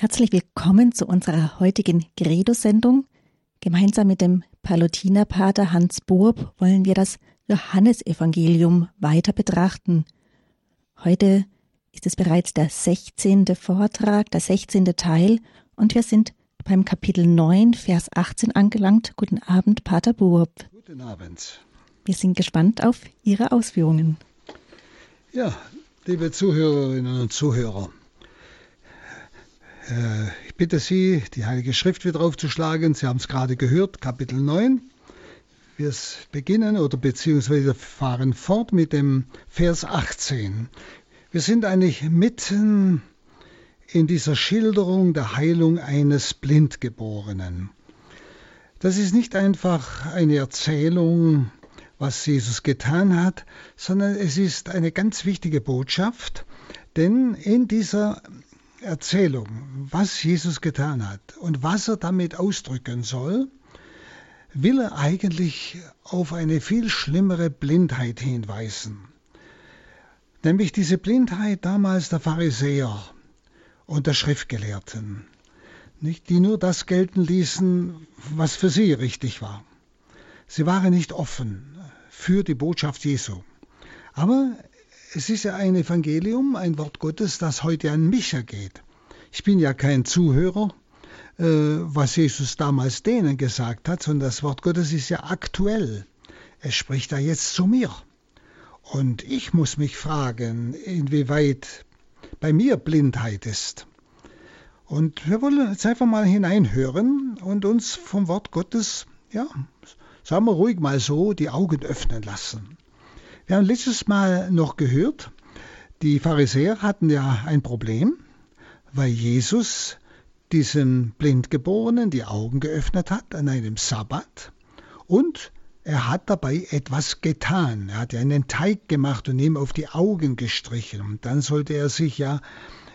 Herzlich willkommen zu unserer heutigen Credo-Sendung. Gemeinsam mit dem Palutinerpater Hans Burb wollen wir das Johannesevangelium weiter betrachten. Heute ist es bereits der 16. Vortrag, der 16. Teil und wir sind beim Kapitel 9, Vers 18 angelangt. Guten Abend, Pater Burb. Guten Abend. Wir sind gespannt auf Ihre Ausführungen. Ja, liebe Zuhörerinnen und Zuhörer, ich bitte Sie, die Heilige Schrift wieder aufzuschlagen. Sie haben es gerade gehört, Kapitel 9. Wir beginnen oder beziehungsweise fahren fort mit dem Vers 18. Wir sind eigentlich mitten in dieser Schilderung der Heilung eines Blindgeborenen. Das ist nicht einfach eine Erzählung, was Jesus getan hat, sondern es ist eine ganz wichtige Botschaft, denn in dieser Erzählung, was Jesus getan hat und was er damit ausdrücken soll, will er eigentlich auf eine viel schlimmere Blindheit hinweisen. Nämlich diese Blindheit damals der Pharisäer und der Schriftgelehrten, nicht, die nur das gelten ließen, was für sie richtig war. Sie waren nicht offen für die Botschaft Jesu. Aber es ist ja ein Evangelium, ein Wort Gottes, das heute an mich ergeht. Ich bin ja kein Zuhörer, äh, was Jesus damals denen gesagt hat, sondern das Wort Gottes ist ja aktuell. Es spricht ja jetzt zu mir. Und ich muss mich fragen, inwieweit bei mir Blindheit ist. Und wir wollen jetzt einfach mal hineinhören und uns vom Wort Gottes, ja, sagen wir ruhig mal so, die Augen öffnen lassen. Wir haben letztes Mal noch gehört, die Pharisäer hatten ja ein Problem, weil Jesus diesen Blindgeborenen die Augen geöffnet hat an einem Sabbat und er hat dabei etwas getan. Er hat ja einen Teig gemacht und ihm auf die Augen gestrichen. Und dann sollte er sich ja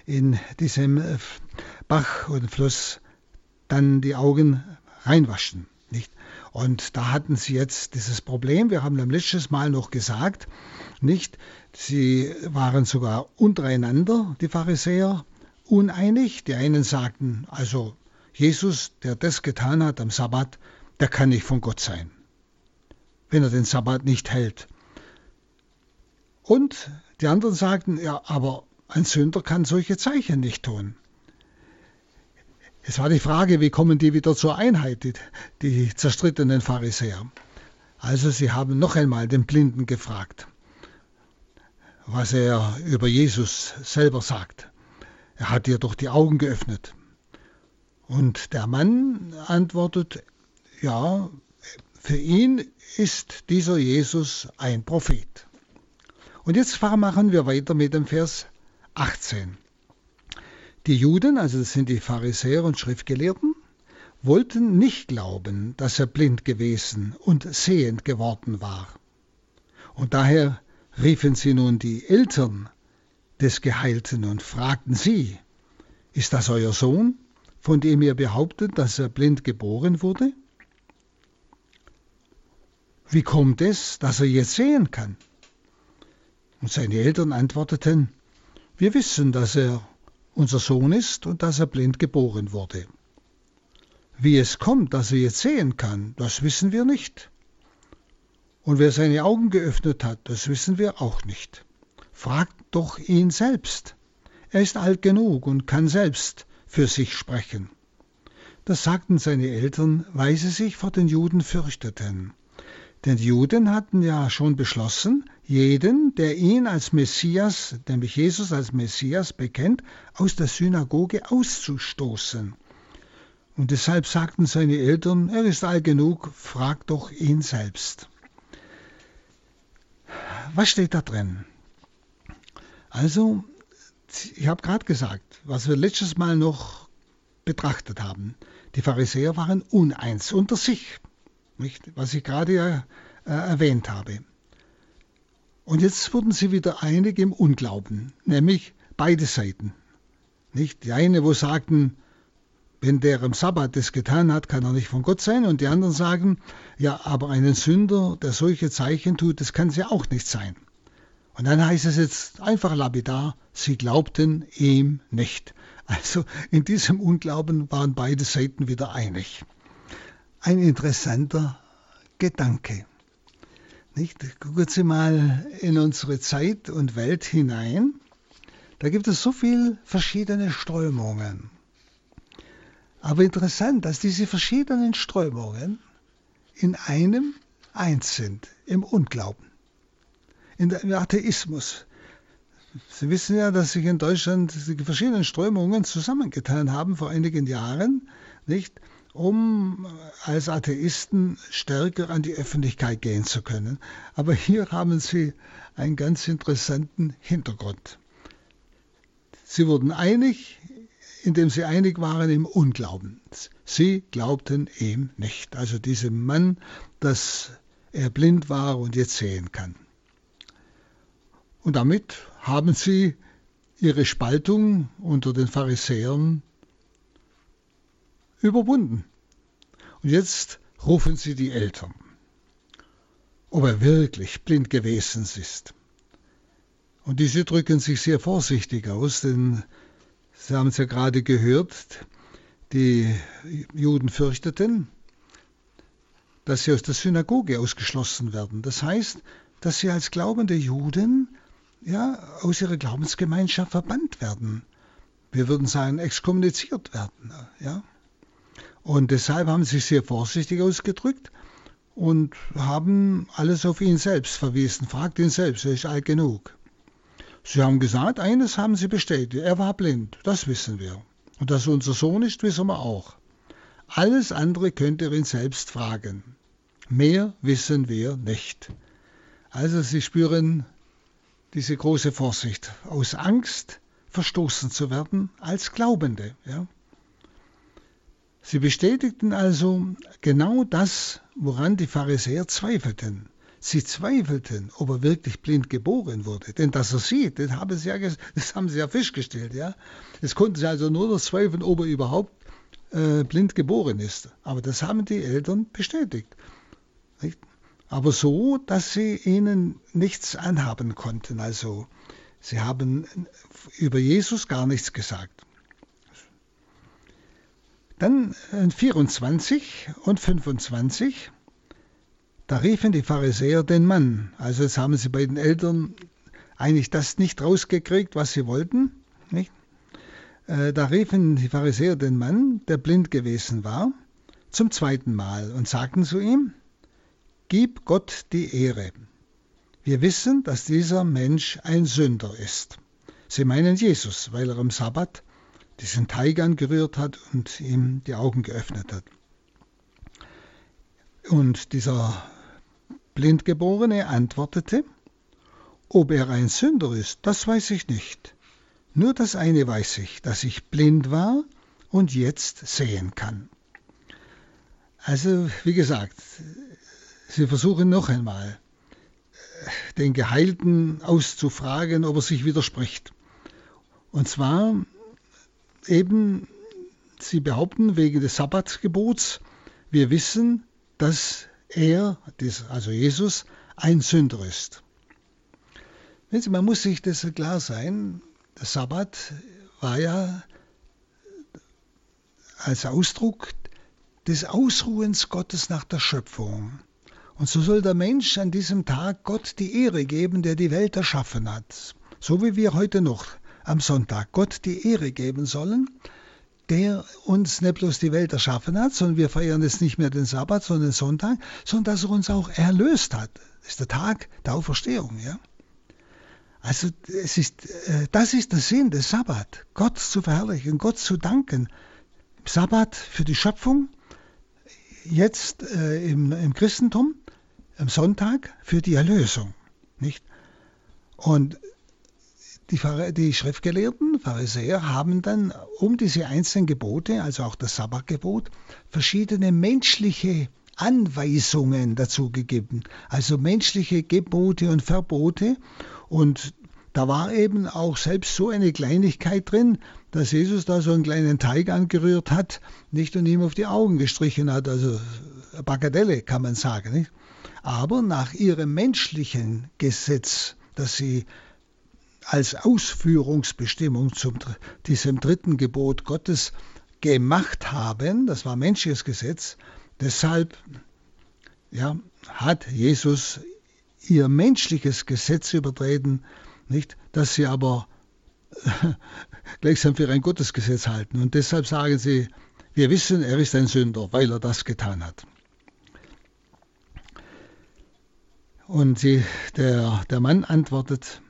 in diesem Bach oder Fluss dann die Augen reinwaschen. Und da hatten sie jetzt dieses Problem, wir haben am letztes Mal noch gesagt, nicht, sie waren sogar untereinander, die Pharisäer, uneinig. Die einen sagten, also Jesus, der das getan hat am Sabbat, der kann nicht von Gott sein, wenn er den Sabbat nicht hält. Und die anderen sagten, ja, aber ein Sünder kann solche Zeichen nicht tun. Es war die Frage, wie kommen die wieder zur Einheit, die, die zerstrittenen Pharisäer. Also sie haben noch einmal den Blinden gefragt, was er über Jesus selber sagt. Er hat dir doch die Augen geöffnet. Und der Mann antwortet, ja, für ihn ist dieser Jesus ein Prophet. Und jetzt machen wir weiter mit dem Vers 18. Die Juden, also das sind die Pharisäer und Schriftgelehrten, wollten nicht glauben, dass er blind gewesen und sehend geworden war. Und daher riefen sie nun die Eltern des Geheilten und fragten sie, ist das euer Sohn, von dem ihr behauptet, dass er blind geboren wurde? Wie kommt es, dass er jetzt sehen kann? Und seine Eltern antworteten, wir wissen, dass er unser Sohn ist und dass er blind geboren wurde. Wie es kommt, dass er jetzt sehen kann, das wissen wir nicht. Und wer seine Augen geöffnet hat, das wissen wir auch nicht. Fragt doch ihn selbst. Er ist alt genug und kann selbst für sich sprechen. Das sagten seine Eltern, weil sie sich vor den Juden fürchteten. Denn die Juden hatten ja schon beschlossen, jeden, der ihn als Messias, nämlich Jesus als Messias bekennt, aus der Synagoge auszustoßen. Und deshalb sagten seine Eltern, er ist alt genug, frag doch ihn selbst. Was steht da drin? Also, ich habe gerade gesagt, was wir letztes Mal noch betrachtet haben. Die Pharisäer waren uneins unter sich, nicht? was ich gerade ja äh, erwähnt habe. Und jetzt wurden sie wieder einig im Unglauben, nämlich beide Seiten. Nicht die eine, wo sagten, wenn der am Sabbat das getan hat, kann er nicht von Gott sein, und die anderen sagen, ja, aber einen Sünder, der solche Zeichen tut, das kann sie auch nicht sein. Und dann heißt es jetzt einfach lapidar, sie glaubten ihm nicht. Also in diesem Unglauben waren beide Seiten wieder einig. Ein interessanter Gedanke. Nicht? Gucken Sie mal in unsere Zeit und Welt hinein. Da gibt es so viele verschiedene Strömungen. Aber interessant, dass diese verschiedenen Strömungen in einem eins sind, im Unglauben, in der, Atheismus. Sie wissen ja, dass sich in Deutschland die verschiedenen Strömungen zusammengetan haben vor einigen Jahren, nicht, um als Atheisten stärker an die Öffentlichkeit gehen zu können. Aber hier haben Sie einen ganz interessanten Hintergrund. Sie wurden einig, indem sie einig waren im Unglauben. Sie glaubten ihm nicht, also diesem Mann, dass er blind war und jetzt sehen kann. Und damit haben sie ihre Spaltung unter den Pharisäern überwunden. Und jetzt rufen sie die Eltern, ob er wirklich blind gewesen ist. Und diese drücken sich sehr vorsichtig aus, denn Sie haben es ja gerade gehört, die Juden fürchteten, dass sie aus der Synagoge ausgeschlossen werden. Das heißt, dass sie als glaubende Juden ja, aus ihrer Glaubensgemeinschaft verbannt werden. Wir würden sagen, exkommuniziert werden. Ja? Und deshalb haben sie sich sehr vorsichtig ausgedrückt und haben alles auf ihn selbst verwiesen. Fragt ihn selbst, er ist alt genug. Sie haben gesagt, eines haben Sie bestätigt, er war blind, das wissen wir. Und dass er unser Sohn ist, wissen wir auch. Alles andere könnt ihr ihn selbst fragen. Mehr wissen wir nicht. Also Sie spüren diese große Vorsicht, aus Angst verstoßen zu werden als Glaubende. Ja? Sie bestätigten also genau das, woran die Pharisäer zweifelten. Sie zweifelten, ob er wirklich blind geboren wurde. Denn dass er sieht, das haben sie ja, das haben sie ja festgestellt. Ja? Es konnten sie also nur noch zweifeln, ob er überhaupt äh, blind geboren ist. Aber das haben die Eltern bestätigt. Nicht? Aber so, dass sie ihnen nichts anhaben konnten. Also sie haben über Jesus gar nichts gesagt. Dann 24 und 25 da riefen die Pharisäer den Mann. Also jetzt haben sie bei den Eltern eigentlich das nicht rausgekriegt, was sie wollten. Nicht? Äh, da riefen die Pharisäer den Mann, der blind gewesen war, zum zweiten Mal und sagten zu ihm, Gib Gott die Ehre. Wir wissen, dass dieser Mensch ein Sünder ist. Sie meinen Jesus, weil er am Sabbat diesen Teig angerührt hat und ihm die Augen geöffnet hat. Und dieser Blindgeborene antwortete, ob er ein Sünder ist, das weiß ich nicht. Nur das eine weiß ich, dass ich blind war und jetzt sehen kann. Also, wie gesagt, sie versuchen noch einmal, den Geheilten auszufragen, ob er sich widerspricht. Und zwar eben, sie behaupten wegen des Sabbatgebots, wir wissen, dass er, also Jesus, ein Sünder ist. Man muss sich das klar sein, der Sabbat war ja als Ausdruck des Ausruhens Gottes nach der Schöpfung. Und so soll der Mensch an diesem Tag Gott die Ehre geben, der die Welt erschaffen hat. So wie wir heute noch am Sonntag Gott die Ehre geben sollen, der uns nicht bloß die Welt erschaffen hat, sondern wir feiern jetzt nicht mehr den Sabbat, sondern den Sonntag, sondern dass er uns auch erlöst hat. Das ist der Tag der Auferstehung. Ja? Also es ist, äh, das ist der Sinn des Sabbat, Gott zu verherrlichen, Gott zu danken. Sabbat für die Schöpfung, jetzt äh, im, im Christentum, am Sonntag für die Erlösung. Nicht? Und die, die Schriftgelehrten, Pharisäer, haben dann um diese einzelnen Gebote, also auch das Sabbatgebot, verschiedene menschliche Anweisungen dazu gegeben. Also menschliche Gebote und Verbote. Und da war eben auch selbst so eine Kleinigkeit drin, dass Jesus da so einen kleinen Teig angerührt hat, nicht und ihm auf die Augen gestrichen hat. Also Bagatelle kann man sagen. Nicht? Aber nach ihrem menschlichen Gesetz, dass sie als Ausführungsbestimmung zu diesem dritten Gebot Gottes gemacht haben, das war menschliches Gesetz, deshalb ja, hat Jesus ihr menschliches Gesetz übertreten, nicht, dass sie aber gleichsam für ein Gottesgesetz halten. Und deshalb sagen sie, wir wissen, er ist ein Sünder, weil er das getan hat. Und sie, der, der Mann antwortet,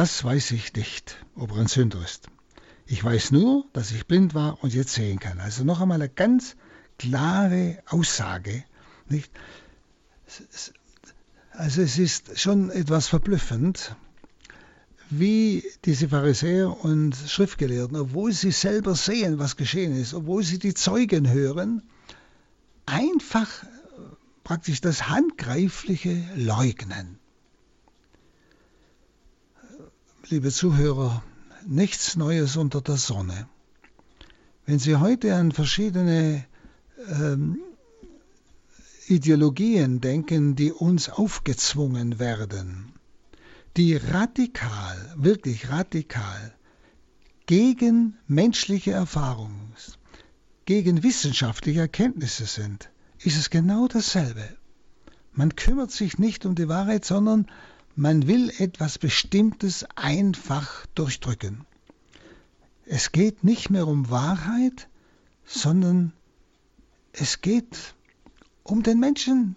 das weiß ich nicht, ob er ein Sünder ist. Ich weiß nur, dass ich blind war und jetzt sehen kann. Also noch einmal eine ganz klare Aussage. Nicht? Also es ist schon etwas verblüffend, wie diese Pharisäer und Schriftgelehrten, obwohl sie selber sehen, was geschehen ist, obwohl sie die Zeugen hören, einfach praktisch das Handgreifliche leugnen. Liebe Zuhörer, nichts Neues unter der Sonne. Wenn Sie heute an verschiedene ähm, Ideologien denken, die uns aufgezwungen werden, die radikal, wirklich radikal gegen menschliche Erfahrungen, gegen wissenschaftliche Erkenntnisse sind, ist es genau dasselbe. Man kümmert sich nicht um die Wahrheit, sondern man will etwas Bestimmtes einfach durchdrücken. Es geht nicht mehr um Wahrheit, sondern es geht um den Menschen,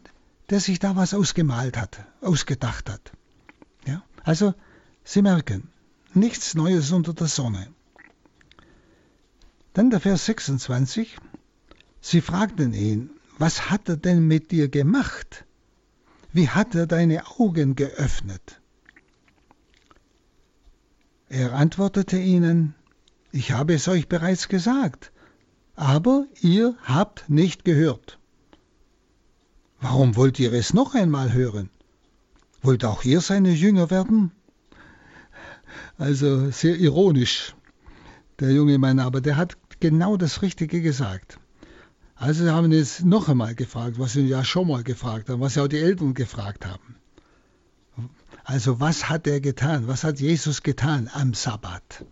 der sich da was ausgemalt hat, ausgedacht hat. Ja? Also, Sie merken, nichts Neues unter der Sonne. Dann der Vers 26. Sie fragten ihn, was hat er denn mit dir gemacht? Wie hat er deine Augen geöffnet? Er antwortete ihnen, ich habe es euch bereits gesagt, aber ihr habt nicht gehört. Warum wollt ihr es noch einmal hören? Wollt auch ihr seine Jünger werden? Also sehr ironisch, der junge Mann, aber der hat genau das Richtige gesagt. Also haben wir jetzt noch einmal gefragt, was wir ja schon mal gefragt haben, was ja auch die Eltern gefragt haben. Also was hat er getan? Was hat Jesus getan am Sabbat?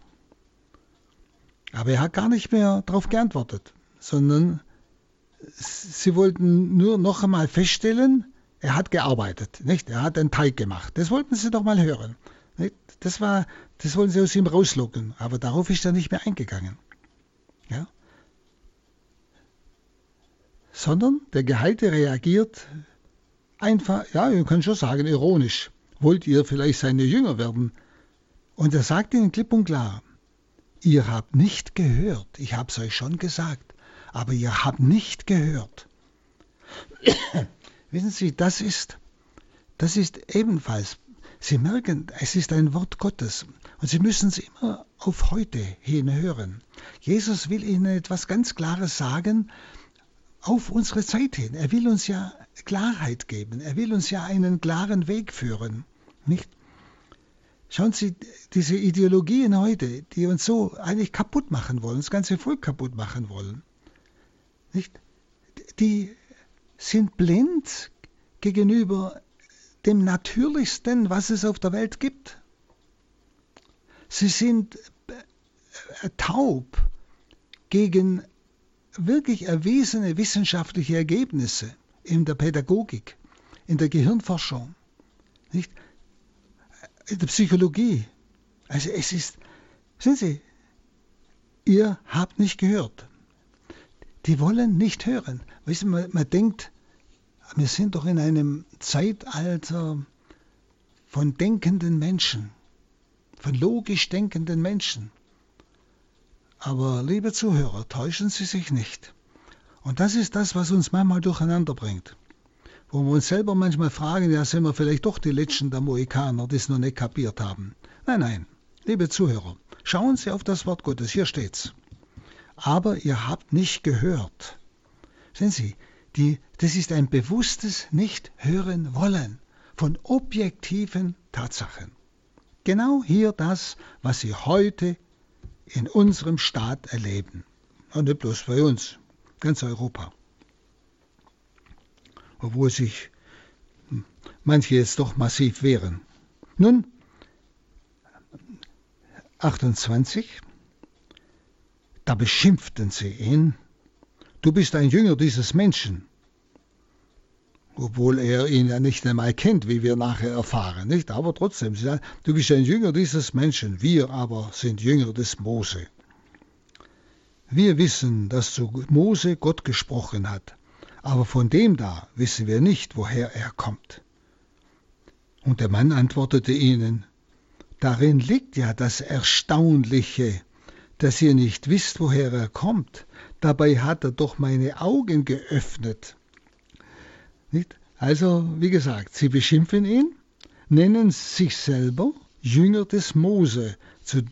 Aber er hat gar nicht mehr darauf geantwortet, sondern sie wollten nur noch einmal feststellen, er hat gearbeitet, nicht? Er hat einen Teig gemacht. Das wollten sie doch mal hören. Nicht? Das war, das wollen sie aus ihm rauslocken. Aber darauf ist er nicht mehr eingegangen. Sondern der Geheilte reagiert einfach, ja, ihr könnt schon sagen, ironisch. Wollt ihr vielleicht seine Jünger werden? Und er sagt ihnen klipp und klar, ihr habt nicht gehört, ich hab's euch schon gesagt, aber ihr habt nicht gehört. Wissen Sie, das ist, das ist ebenfalls, Sie merken, es ist ein Wort Gottes und Sie müssen es immer auf heute hin hören. Jesus will Ihnen etwas ganz Klares sagen, auf unsere Zeit hin. Er will uns ja Klarheit geben. Er will uns ja einen klaren Weg führen. Nicht? Schauen Sie, diese Ideologien heute, die uns so eigentlich kaputt machen wollen, das ganze Volk kaputt machen wollen, nicht? die sind blind gegenüber dem Natürlichsten, was es auf der Welt gibt. Sie sind äh, taub gegen wirklich erwiesene wissenschaftliche Ergebnisse in der Pädagogik, in der Gehirnforschung, nicht? in der Psychologie. Also es ist, sehen Sie, ihr habt nicht gehört. Die wollen nicht hören. Wissen man, man denkt, wir sind doch in einem Zeitalter von denkenden Menschen, von logisch denkenden Menschen. Aber liebe Zuhörer, täuschen Sie sich nicht. Und das ist das, was uns manchmal durcheinander bringt. Wo wir uns selber manchmal fragen, ja, sind wir vielleicht doch die Letzten der Mohikaner, die es noch nicht kapiert haben. Nein, nein, liebe Zuhörer, schauen Sie auf das Wort Gottes, hier steht's. Aber ihr habt nicht gehört. Sehen Sie, die, das ist ein bewusstes Nicht-Hören wollen von objektiven Tatsachen. Genau hier das, was Sie heute in unserem Staat erleben. Und nicht bloß bei uns, ganz Europa. Obwohl sich manche jetzt doch massiv wehren. Nun, 28, da beschimpften sie ihn, du bist ein Jünger dieses Menschen, obwohl er ihn ja nicht einmal kennt, wie wir nachher erfahren, nicht? Aber trotzdem, sie sagen, du bist ein Jünger dieses Menschen, wir aber sind Jünger des Mose. Wir wissen, dass zu Mose Gott gesprochen hat, aber von dem da wissen wir nicht, woher er kommt. Und der Mann antwortete ihnen, Darin liegt ja das Erstaunliche, dass ihr nicht wisst, woher er kommt. Dabei hat er doch meine Augen geöffnet. Nicht? Also, wie gesagt, sie beschimpfen ihn, nennen sich selber Jünger des Mose. Zu,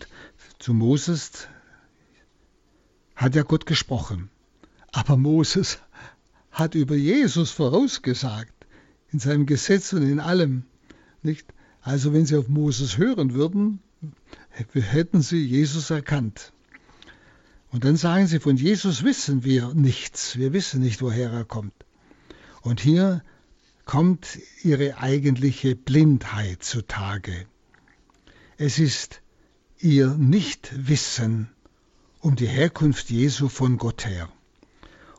zu Moses hat ja Gott gesprochen. Aber Moses hat über Jesus vorausgesagt, in seinem Gesetz und in allem. Nicht? Also wenn sie auf Moses hören würden, hätten sie Jesus erkannt. Und dann sagen sie, von Jesus wissen wir nichts. Wir wissen nicht, woher er kommt. Und hier kommt ihre eigentliche Blindheit zutage. Es ist ihr Nichtwissen um die Herkunft Jesu von Gott her.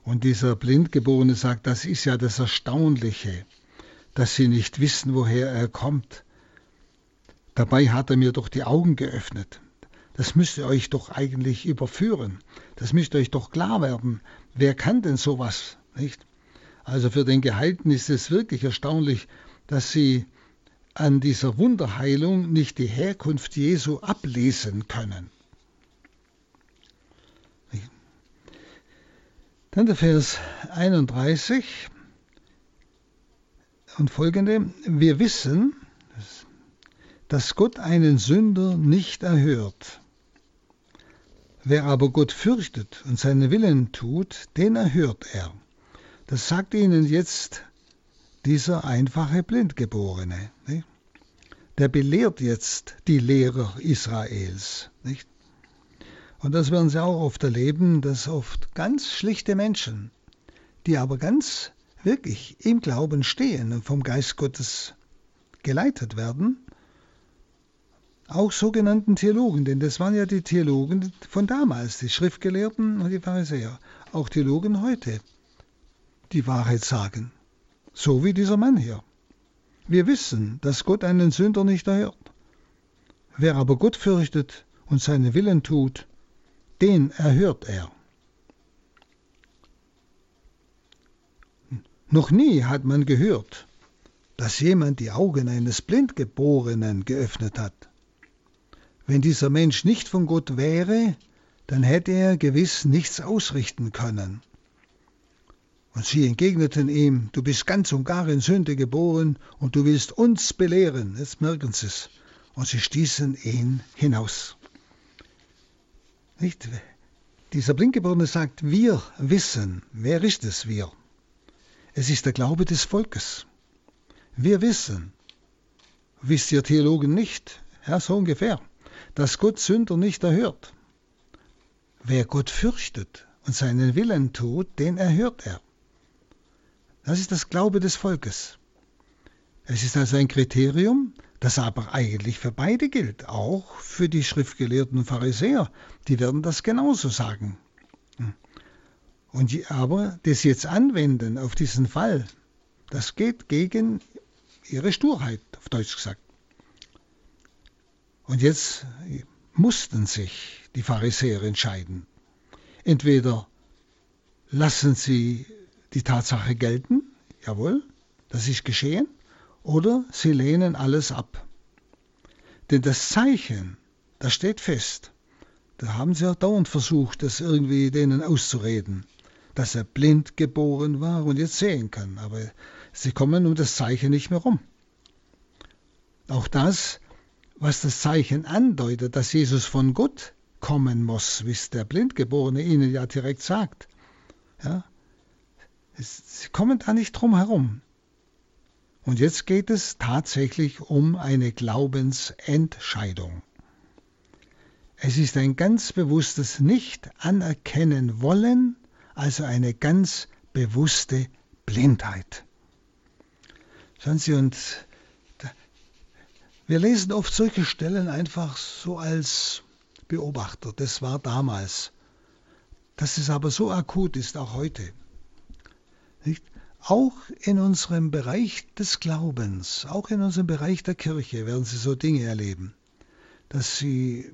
Und dieser Blindgeborene sagt, das ist ja das Erstaunliche, dass sie nicht wissen, woher er kommt. Dabei hat er mir doch die Augen geöffnet. Das müsste euch doch eigentlich überführen. Das müsste euch doch klar werden. Wer kann denn sowas? Nicht? Also für den Geheilten ist es wirklich erstaunlich, dass sie an dieser Wunderheilung nicht die Herkunft Jesu ablesen können. Dann der Vers 31 und folgende. Wir wissen, dass Gott einen Sünder nicht erhört. Wer aber Gott fürchtet und seinen Willen tut, den erhört er. Das sagt ihnen jetzt dieser einfache Blindgeborene. Nicht? Der belehrt jetzt die Lehrer Israels. Nicht? Und das werden Sie auch oft erleben, dass oft ganz schlichte Menschen, die aber ganz wirklich im Glauben stehen und vom Geist Gottes geleitet werden, auch sogenannten Theologen, denn das waren ja die Theologen von damals, die Schriftgelehrten und die Pharisäer, auch Theologen heute, die Wahrheit sagen, so wie dieser Mann hier. Wir wissen, dass Gott einen Sünder nicht erhört. Wer aber Gott fürchtet und seinen Willen tut, den erhört er. Noch nie hat man gehört, dass jemand die Augen eines Blindgeborenen geöffnet hat. Wenn dieser Mensch nicht von Gott wäre, dann hätte er gewiss nichts ausrichten können. Und sie entgegneten ihm, du bist ganz und gar in Sünde geboren und du willst uns belehren. Jetzt merken sie es. Und sie stießen ihn hinaus. Nicht? Dieser Blindgeborene sagt, wir wissen. Wer ist es, wir? Es ist der Glaube des Volkes. Wir wissen. Wisst ihr Theologen nicht? Ja, so ungefähr dass Gott Sünder nicht erhört. Wer Gott fürchtet und seinen Willen tut, den erhört er. Das ist das Glaube des Volkes. Es ist also ein Kriterium, das aber eigentlich für beide gilt, auch für die schriftgelehrten Pharisäer. Die werden das genauso sagen. Und aber das jetzt anwenden auf diesen Fall, das geht gegen ihre Sturheit, auf Deutsch gesagt. Und jetzt mussten sich die Pharisäer entscheiden. Entweder lassen sie die Tatsache gelten, jawohl, das ist geschehen, oder sie lehnen alles ab. Denn das Zeichen, das steht fest. Da haben sie ja dauernd versucht, das irgendwie denen auszureden, dass er blind geboren war und jetzt sehen kann. Aber sie kommen um das Zeichen nicht mehr rum. Auch das was das Zeichen andeutet, dass Jesus von Gott kommen muss, wie es der Blindgeborene ihnen ja direkt sagt. Ja? Sie kommen da nicht drum herum. Und jetzt geht es tatsächlich um eine Glaubensentscheidung. Es ist ein ganz bewusstes Nicht-Anerkennen wollen, also eine ganz bewusste Blindheit. Schauen Sie, und wir lesen oft solche Stellen einfach so als Beobachter. Das war damals. Dass es aber so akut ist, auch heute. Nicht? Auch in unserem Bereich des Glaubens, auch in unserem Bereich der Kirche werden Sie so Dinge erleben, dass Sie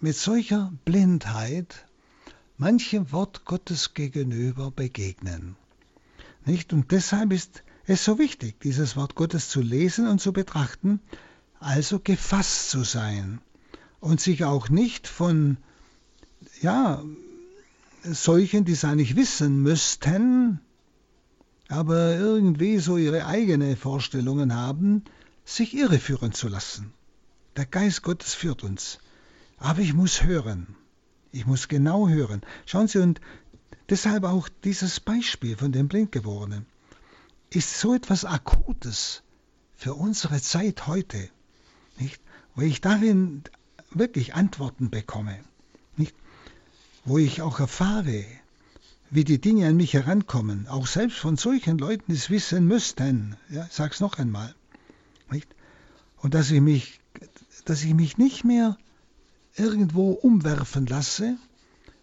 mit solcher Blindheit manchem Wort Gottes gegenüber begegnen. Nicht? Und deshalb ist es so wichtig, dieses Wort Gottes zu lesen und zu betrachten, also gefasst zu sein und sich auch nicht von ja, solchen, die es eigentlich wissen müssten, aber irgendwie so ihre eigenen Vorstellungen haben, sich irreführen zu lassen. Der Geist Gottes führt uns. Aber ich muss hören. Ich muss genau hören. Schauen Sie, und deshalb auch dieses Beispiel von dem Blindgeborenen ist so etwas Akutes für unsere Zeit heute, nicht? Wo ich darin wirklich Antworten bekomme, nicht? Wo ich auch erfahre, wie die Dinge an mich herankommen, auch selbst von solchen Leuten, es wissen müssten. Ja, ich sag's noch einmal. Nicht? Und dass ich mich, dass ich mich nicht mehr irgendwo umwerfen lasse,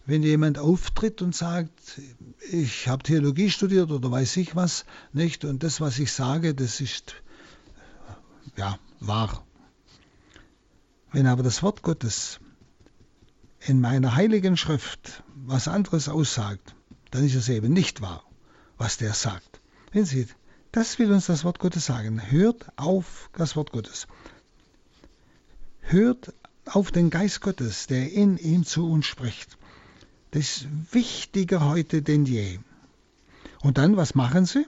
wenn jemand auftritt und sagt, ich habe Theologie studiert oder weiß ich was, nicht? Und das, was ich sage, das ist ja wahr. Wenn aber das Wort Gottes in meiner heiligen Schrift was anderes aussagt, dann ist es eben nicht wahr, was der sagt. Wenn Sie, das will uns das Wort Gottes sagen. Hört auf das Wort Gottes. Hört auf den Geist Gottes, der in ihm zu uns spricht. Das ist wichtiger heute denn je. Und dann, was machen sie?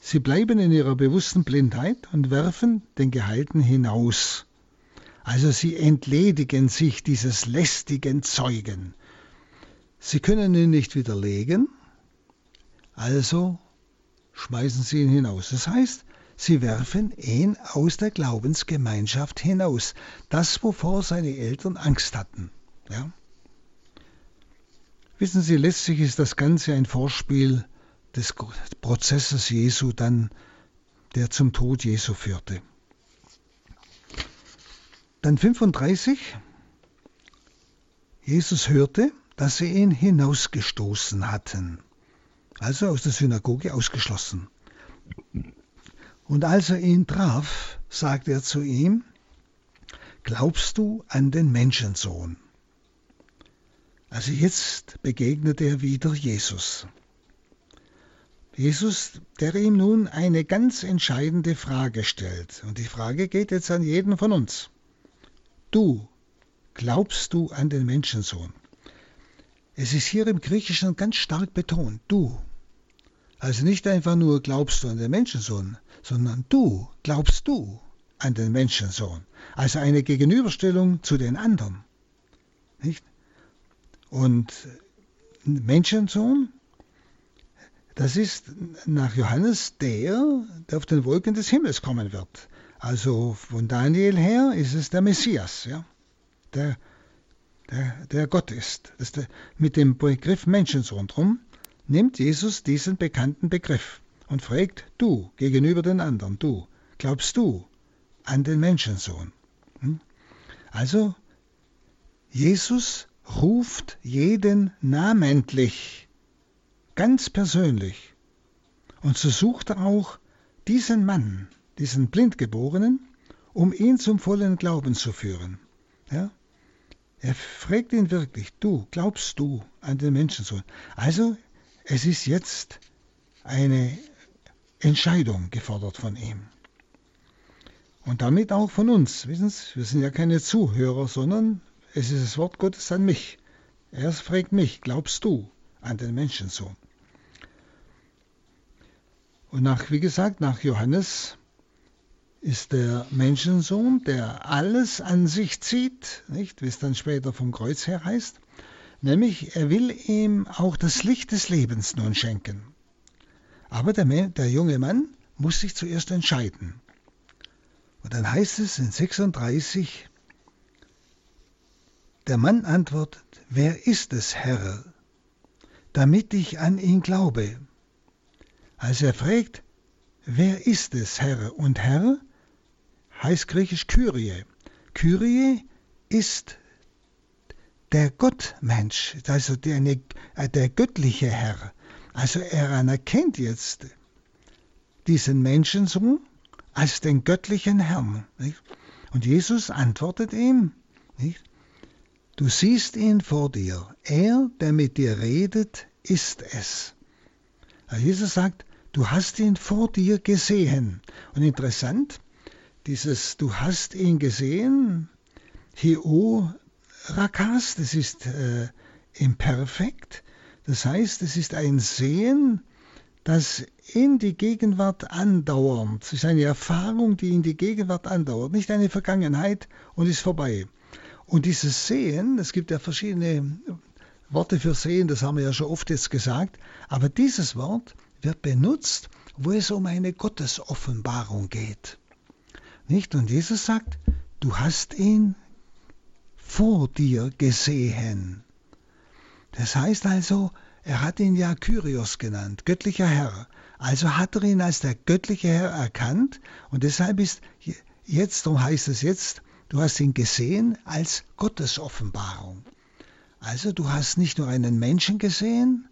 Sie bleiben in ihrer bewussten Blindheit und werfen den Gehalten hinaus. Also sie entledigen sich dieses lästigen Zeugen. Sie können ihn nicht widerlegen, also schmeißen sie ihn hinaus. Das heißt, sie werfen ihn aus der Glaubensgemeinschaft hinaus. Das, wovor seine Eltern Angst hatten. Ja? Wissen Sie, letztlich ist das Ganze ein Vorspiel des Prozesses Jesu dann, der zum Tod Jesu führte. Dann 35. Jesus hörte, dass sie ihn hinausgestoßen hatten, also aus der Synagoge ausgeschlossen. Und als er ihn traf, sagte er zu ihm, Glaubst du an den Menschensohn? Also jetzt begegnet er wieder Jesus. Jesus, der ihm nun eine ganz entscheidende Frage stellt. Und die Frage geht jetzt an jeden von uns. Du, glaubst du an den Menschensohn? Es ist hier im Griechischen ganz stark betont, du. Also nicht einfach nur glaubst du an den Menschensohn, sondern du, glaubst du an den Menschensohn. Also eine Gegenüberstellung zu den anderen. Nicht? Und Menschensohn, das ist nach Johannes der, der auf den Wolken des Himmels kommen wird. Also von Daniel her ist es der Messias, ja? der der, der Gott ist. der, mit dem Begriff Menschensohn drum nimmt Jesus diesen bekannten Begriff und fragt du gegenüber den anderen, du, glaubst du an den Menschensohn? Hm? Also, Jesus ruft jeden namentlich, ganz persönlich. Und so sucht er auch diesen Mann, diesen Blindgeborenen, um ihn zum vollen Glauben zu führen. Ja? Er fragt ihn wirklich, du, glaubst du an den Menschensohn? Also, es ist jetzt eine Entscheidung gefordert von ihm. Und damit auch von uns. Wissen Sie, wir sind ja keine Zuhörer, sondern es ist das Wort Gottes an mich. Er fragt mich, glaubst du an den Menschensohn? Und nach, wie gesagt, nach Johannes ist der Menschensohn, der alles an sich zieht, nicht, wie es dann später vom Kreuz her heißt, nämlich er will ihm auch das Licht des Lebens nun schenken. Aber der, der junge Mann muss sich zuerst entscheiden. Und dann heißt es in 36, der Mann antwortet, wer ist es, Herr, damit ich an ihn glaube? Als er fragt, wer ist es, Herr? Und Herr heißt griechisch Kyrie. Kyrie ist der Gottmensch, also der, äh, der göttliche Herr. Also er anerkennt jetzt diesen Menschensohn als den göttlichen Herrn. Nicht? Und Jesus antwortet ihm, nicht? du siehst ihn vor dir, er, der mit dir redet, ist es. Jesus sagt, du hast ihn vor dir gesehen. Und interessant, dieses du hast ihn gesehen, Hio Rakas, das ist äh, Imperfekt, das heißt, es ist ein Sehen, das in die Gegenwart andauernd, es ist eine Erfahrung, die in die Gegenwart andauert, nicht eine Vergangenheit und ist vorbei. Und dieses Sehen, es gibt ja verschiedene Worte für Sehen, das haben wir ja schon oft jetzt gesagt, aber dieses Wort wird benutzt, wo es um eine Gottesoffenbarung geht. Nicht? Und Jesus sagt, du hast ihn vor dir gesehen. Das heißt also, er hat ihn ja Kyrios genannt, göttlicher Herr. Also hat er ihn als der göttliche Herr erkannt und deshalb ist jetzt, darum heißt es jetzt, du hast ihn gesehen als Gottes Offenbarung. Also du hast nicht nur einen Menschen gesehen,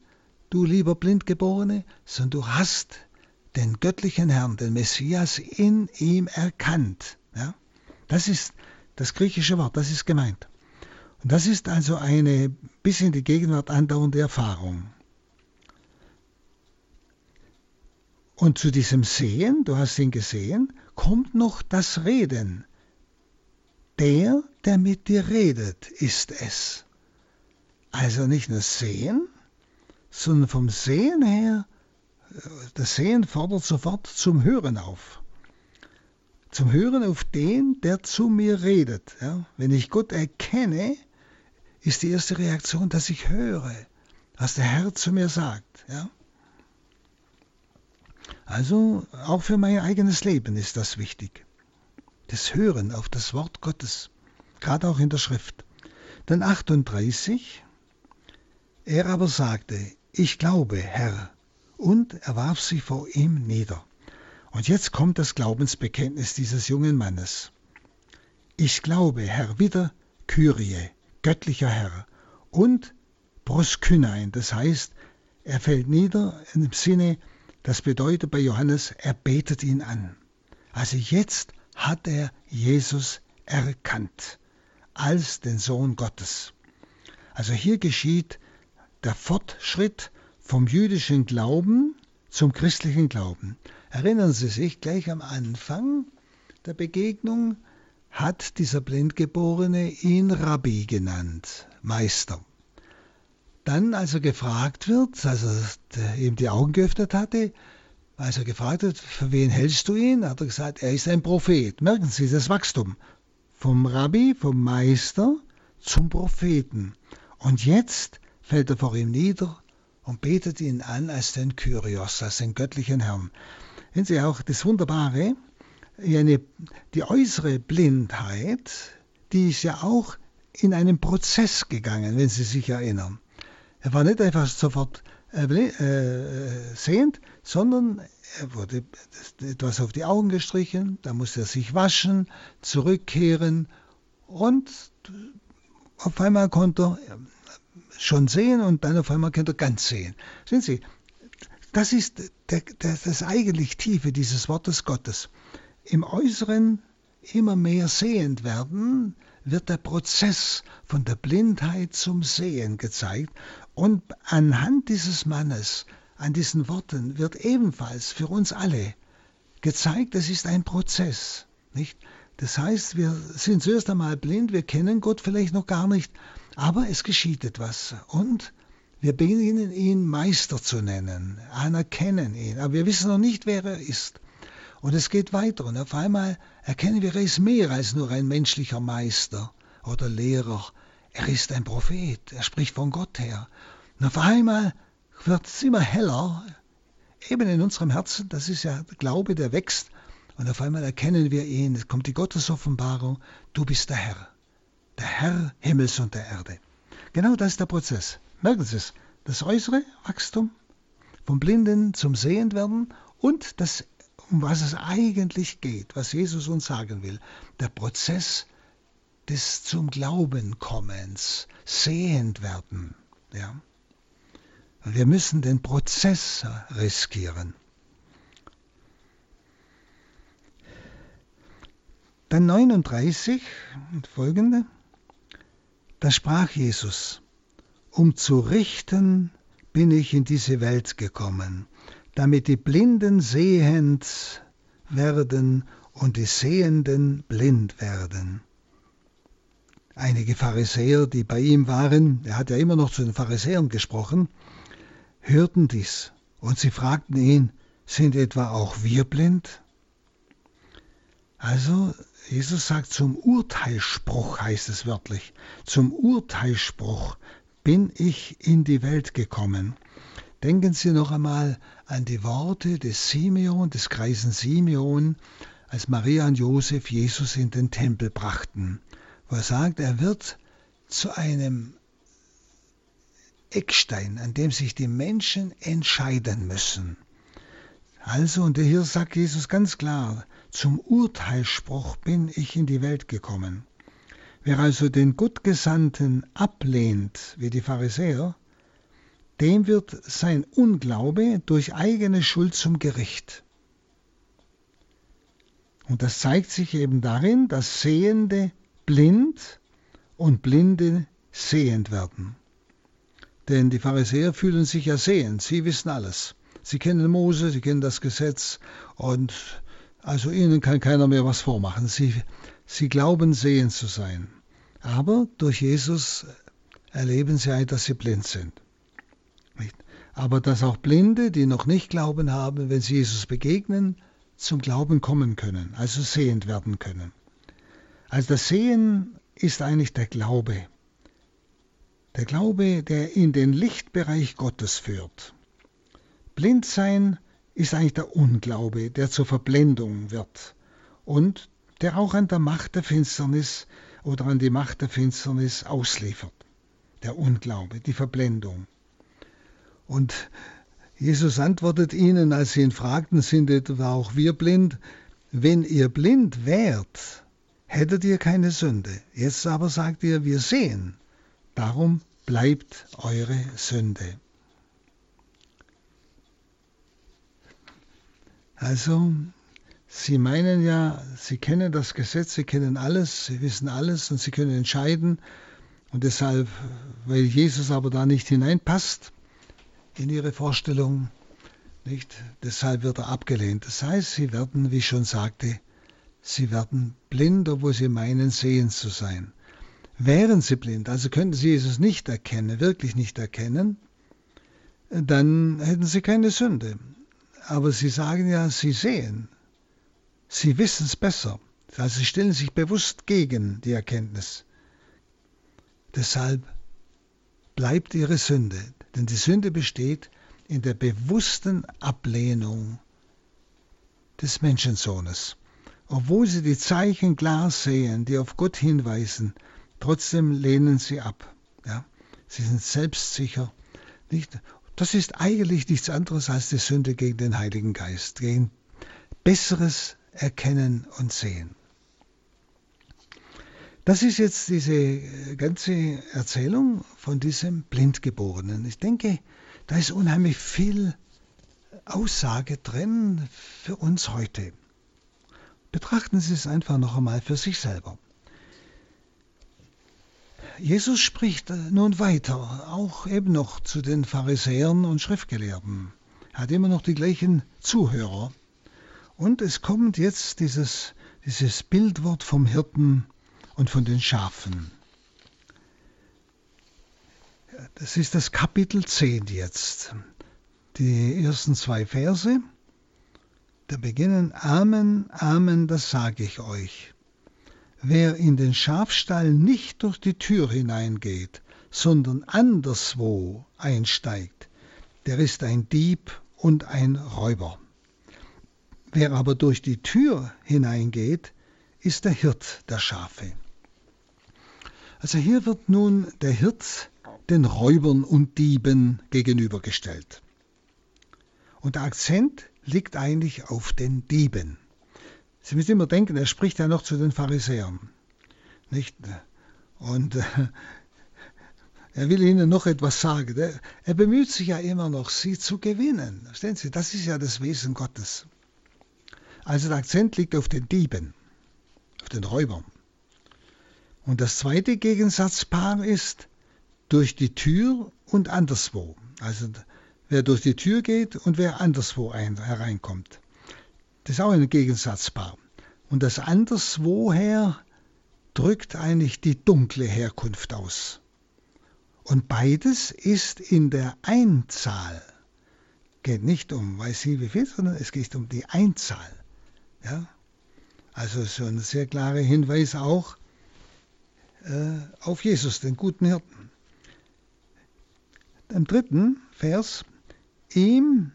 du lieber Blindgeborene, sondern du hast den göttlichen Herrn, den Messias in ihm erkannt. Ja? Das ist das griechische Wort, das ist gemeint. Und das ist also eine bis in die Gegenwart andauernde Erfahrung. Und zu diesem Sehen, du hast ihn gesehen, kommt noch das Reden. Der, der mit dir redet, ist es. Also nicht nur Sehen, sondern vom Sehen her, das Sehen fordert sofort zum Hören auf. Zum Hören auf den, der zu mir redet. Ja? Wenn ich Gott erkenne, ist die erste Reaktion, dass ich höre, was der Herr zu mir sagt. Ja? Also auch für mein eigenes Leben ist das wichtig. Das Hören auf das Wort Gottes, gerade auch in der Schrift. Dann 38. Er aber sagte, ich glaube, Herr, und er warf sich vor ihm nieder. Und jetzt kommt das Glaubensbekenntnis dieses jungen Mannes. Ich glaube, Herr, wieder Kyrie, göttlicher Herr, und proskynein, das heißt, er fällt nieder im Sinne, das bedeutet bei Johannes, er betet ihn an. Also jetzt hat er Jesus erkannt als den Sohn Gottes. Also hier geschieht der Fortschritt vom jüdischen Glauben zum christlichen Glauben. Erinnern Sie sich gleich am Anfang der Begegnung, hat dieser Blindgeborene ihn Rabbi genannt, Meister. Dann, als er gefragt wird, als er ihm die Augen geöffnet hatte, als er gefragt wird, für wen hältst du ihn, hat er gesagt, er ist ein Prophet. Merken Sie das Wachstum. Vom Rabbi, vom Meister zum Propheten. Und jetzt fällt er vor ihm nieder und betet ihn an als den Kyrios, als den göttlichen Herrn. Sehen Sie auch das Wunderbare, die äußere Blindheit, die ist ja auch in einen Prozess gegangen, wenn Sie sich erinnern. Er war nicht einfach sofort äh, äh, sehend, sondern er wurde etwas auf die Augen gestrichen, da musste er sich waschen, zurückkehren und auf einmal konnte er schon sehen und dann auf einmal konnte er ganz sehen. Sehen Sie, das ist der, der, das eigentlich Tiefe dieses Wortes Gottes im Äußeren immer mehr sehend werden, wird der Prozess von der Blindheit zum Sehen gezeigt. Und anhand dieses Mannes, an diesen Worten, wird ebenfalls für uns alle gezeigt, es ist ein Prozess. Nicht? Das heißt, wir sind zuerst einmal blind, wir kennen Gott vielleicht noch gar nicht, aber es geschieht etwas. Und wir beginnen ihn Meister zu nennen, anerkennen ihn, aber wir wissen noch nicht, wer er ist. Und es geht weiter und auf einmal erkennen wir, er ist mehr als nur ein menschlicher Meister oder Lehrer. Er ist ein Prophet, er spricht von Gott her. Und auf einmal wird es immer heller, eben in unserem Herzen, das ist ja der Glaube, der wächst. Und auf einmal erkennen wir ihn, es kommt die Gottesoffenbarung, du bist der Herr, der Herr Himmels und der Erde. Genau das ist der Prozess. Merken Sie es, das äußere Wachstum, vom Blinden zum Sehendwerden und das um was es eigentlich geht, was Jesus uns sagen will. Der Prozess des zum Glauben kommens, sehend werden. Ja. Wir müssen den Prozess riskieren. Dann 39 und folgende. Da sprach Jesus, um zu richten bin ich in diese Welt gekommen, damit die Blinden sehend werden und die Sehenden blind werden. Einige Pharisäer, die bei ihm waren, er hat ja immer noch zu den Pharisäern gesprochen, hörten dies und sie fragten ihn, sind etwa auch wir blind? Also Jesus sagt zum Urteilsspruch, heißt es wörtlich, zum Urteilsspruch bin ich in die Welt gekommen. Denken Sie noch einmal an die Worte des Simeon, des Kreisen Simeon, als Maria und Josef Jesus in den Tempel brachten, wo er sagt, er wird zu einem Eckstein, an dem sich die Menschen entscheiden müssen. Also, und hier sagt Jesus ganz klar, zum Urteilsspruch bin ich in die Welt gekommen. Wer also den Gottgesandten ablehnt, wie die Pharisäer, dem wird sein Unglaube durch eigene Schuld zum Gericht. Und das zeigt sich eben darin, dass Sehende blind und Blinde sehend werden. Denn die Pharisäer fühlen sich ja sehend, sie wissen alles. Sie kennen Mose, sie kennen das Gesetz und also ihnen kann keiner mehr was vormachen. Sie Sie glauben sehen zu sein, aber durch Jesus erleben sie ein, dass sie blind sind. Aber dass auch Blinde, die noch nicht Glauben haben, wenn sie Jesus begegnen, zum Glauben kommen können, also sehend werden können. Also das Sehen ist eigentlich der Glaube. Der Glaube, der in den Lichtbereich Gottes führt. Blindsein ist eigentlich der Unglaube, der zur Verblendung wird und der auch an der Macht der Finsternis oder an die Macht der Finsternis ausliefert. Der Unglaube, die Verblendung. Und Jesus antwortet ihnen, als sie ihn fragten, sind etwa auch wir blind? Wenn ihr blind wärt, hättet ihr keine Sünde. Jetzt aber sagt ihr, wir sehen. Darum bleibt eure Sünde. Also Sie meinen ja, Sie kennen das Gesetz, Sie kennen alles, Sie wissen alles und Sie können entscheiden. Und deshalb, weil Jesus aber da nicht hineinpasst in Ihre Vorstellung, nicht, deshalb wird er abgelehnt. Das heißt, Sie werden, wie ich schon sagte, Sie werden blind, obwohl Sie meinen, sehen zu sein. Wären Sie blind, also könnten Sie Jesus nicht erkennen, wirklich nicht erkennen, dann hätten Sie keine Sünde. Aber Sie sagen ja, Sie sehen. Sie wissen es besser. Also sie stellen sich bewusst gegen die Erkenntnis. Deshalb bleibt ihre Sünde, denn die Sünde besteht in der bewussten Ablehnung des Menschensohnes. Obwohl sie die Zeichen klar sehen, die auf Gott hinweisen, trotzdem lehnen sie ab. Ja? Sie sind selbstsicher. Nicht? Das ist eigentlich nichts anderes als die Sünde gegen den Heiligen Geist, gegen besseres erkennen und sehen. Das ist jetzt diese ganze Erzählung von diesem Blindgeborenen. Ich denke, da ist unheimlich viel Aussage drin für uns heute. Betrachten Sie es einfach noch einmal für sich selber. Jesus spricht nun weiter, auch eben noch zu den Pharisäern und Schriftgelehrten. Er hat immer noch die gleichen Zuhörer. Und es kommt jetzt dieses, dieses Bildwort vom Hirten und von den Schafen. Das ist das Kapitel 10 jetzt. Die ersten zwei Verse. Da beginnen Amen, Amen, das sage ich euch. Wer in den Schafstall nicht durch die Tür hineingeht, sondern anderswo einsteigt, der ist ein Dieb und ein Räuber. Wer aber durch die Tür hineingeht, ist der Hirt der Schafe. Also hier wird nun der Hirt den Räubern und Dieben gegenübergestellt. Und der Akzent liegt eigentlich auf den Dieben. Sie müssen immer denken, er spricht ja noch zu den Pharisäern. Nicht? Und äh, er will ihnen noch etwas sagen. Er bemüht sich ja immer noch, sie zu gewinnen. Verstehen Sie, das ist ja das Wesen Gottes. Also der Akzent liegt auf den Dieben, auf den Räubern. Und das zweite Gegensatzpaar ist durch die Tür und anderswo. Also wer durch die Tür geht und wer anderswo ein, hereinkommt. Das ist auch ein Gegensatzpaar. Und das anderswoher drückt eigentlich die dunkle Herkunft aus. Und beides ist in der Einzahl. Geht nicht um weiß sie wie viel, sondern es geht um die Einzahl. Ja? Also so ein sehr klarer Hinweis auch äh, auf Jesus, den guten Hirten. Im dritten Vers, ihm,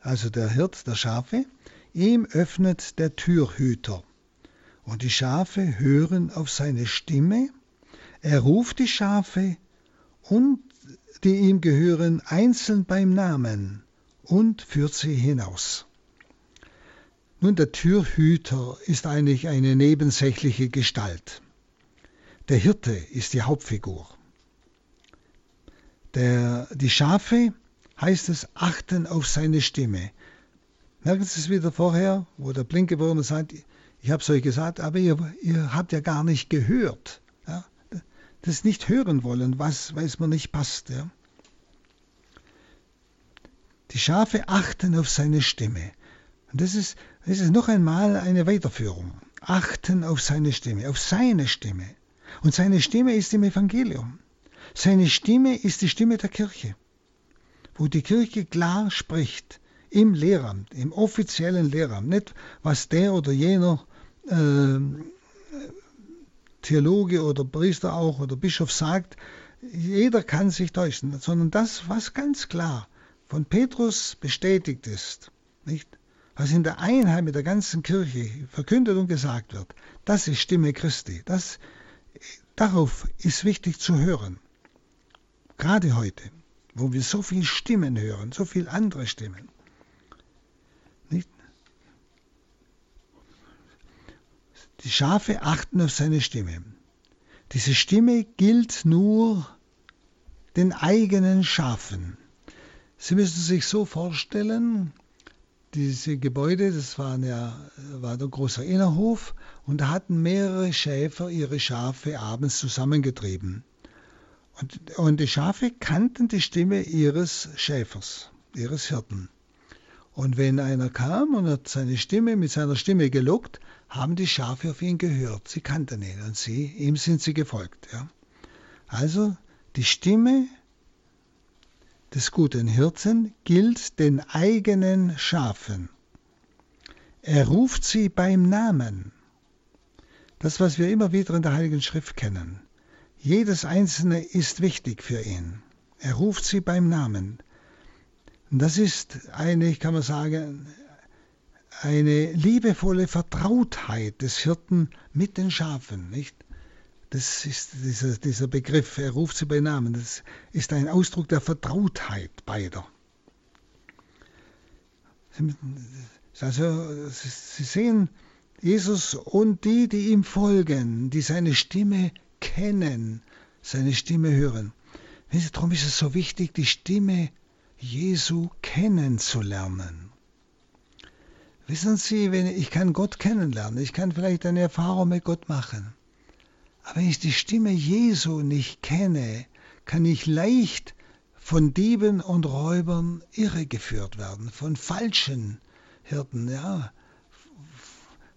also der Hirt der Schafe, ihm öffnet der Türhüter. Und die Schafe hören auf seine Stimme. Er ruft die Schafe und die ihm gehören einzeln beim Namen und führt sie hinaus. Nun, der Türhüter ist eigentlich eine nebensächliche Gestalt. Der Hirte ist die Hauptfigur. Der, die Schafe, heißt es, achten auf seine Stimme. Merken Sie es wieder vorher, wo der Blinkgeborene sagt, ich habe es euch gesagt, aber ihr, ihr, habt ja gar nicht gehört. Ja? Das nicht hören wollen, was, es mir nicht passt. Ja? Die Schafe achten auf seine Stimme. Und das ist, das ist noch einmal eine Weiterführung. Achten auf seine Stimme, auf seine Stimme. Und seine Stimme ist im Evangelium. Seine Stimme ist die Stimme der Kirche, wo die Kirche klar spricht, im Lehramt, im offiziellen Lehramt, nicht was der oder jener äh, Theologe oder Priester auch oder Bischof sagt, jeder kann sich täuschen, sondern das, was ganz klar von Petrus bestätigt ist, nicht? was in der Einheit mit der ganzen Kirche verkündet und gesagt wird, das ist Stimme Christi. Das, darauf ist wichtig zu hören. Gerade heute, wo wir so viele Stimmen hören, so viele andere Stimmen. Die Schafe achten auf seine Stimme. Diese Stimme gilt nur den eigenen Schafen. Sie müssen sich so vorstellen, diese Gebäude, das war, ja, war der große Innerhof und da hatten mehrere Schäfer ihre Schafe abends zusammengetrieben. Und, und die Schafe kannten die Stimme ihres Schäfers, ihres Hirten. Und wenn einer kam und hat seine Stimme mit seiner Stimme gelockt, haben die Schafe auf ihn gehört. Sie kannten ihn und sie, ihm sind sie gefolgt. Ja. Also die Stimme des guten Hirten gilt den eigenen Schafen. Er ruft sie beim Namen. Das, was wir immer wieder in der Heiligen Schrift kennen. Jedes einzelne ist wichtig für ihn. Er ruft sie beim Namen. Das ist eine, kann man sagen, eine liebevolle Vertrautheit des Hirten mit den Schafen, nicht? Das ist dieser, dieser Begriff, er ruft sie bei Namen, das ist ein Ausdruck der Vertrautheit beider. Also, Sie sehen, Jesus und die, die ihm folgen, die seine Stimme kennen, seine Stimme hören. Darum ist es so wichtig, die Stimme Jesu kennenzulernen. Wissen Sie, wenn ich kann Gott kennenlernen, ich kann vielleicht eine Erfahrung mit Gott machen. Aber wenn ich die Stimme Jesu nicht kenne, kann ich leicht von Dieben und Räubern irregeführt werden, von falschen Hirten, ja,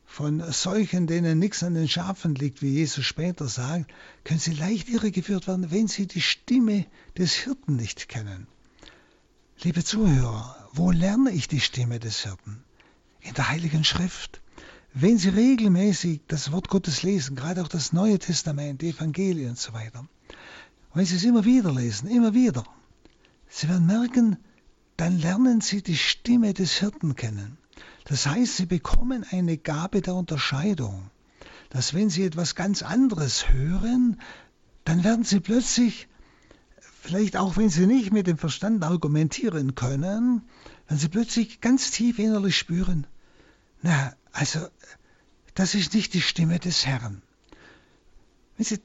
von solchen, denen nichts an den Schafen liegt, wie Jesus später sagt, können sie leicht irregeführt werden, wenn sie die Stimme des Hirten nicht kennen. Liebe Zuhörer, wo lerne ich die Stimme des Hirten? In der Heiligen Schrift. Wenn Sie regelmäßig das Wort Gottes lesen, gerade auch das Neue Testament, die Evangelien und so weiter, wenn Sie es immer wieder lesen, immer wieder, Sie werden merken, dann lernen Sie die Stimme des Hirten kennen. Das heißt, Sie bekommen eine Gabe der Unterscheidung, dass wenn Sie etwas ganz anderes hören, dann werden Sie plötzlich, vielleicht auch wenn Sie nicht mit dem Verstand argumentieren können, werden Sie plötzlich ganz tief innerlich spüren, na, also, das ist nicht die Stimme des Herrn. es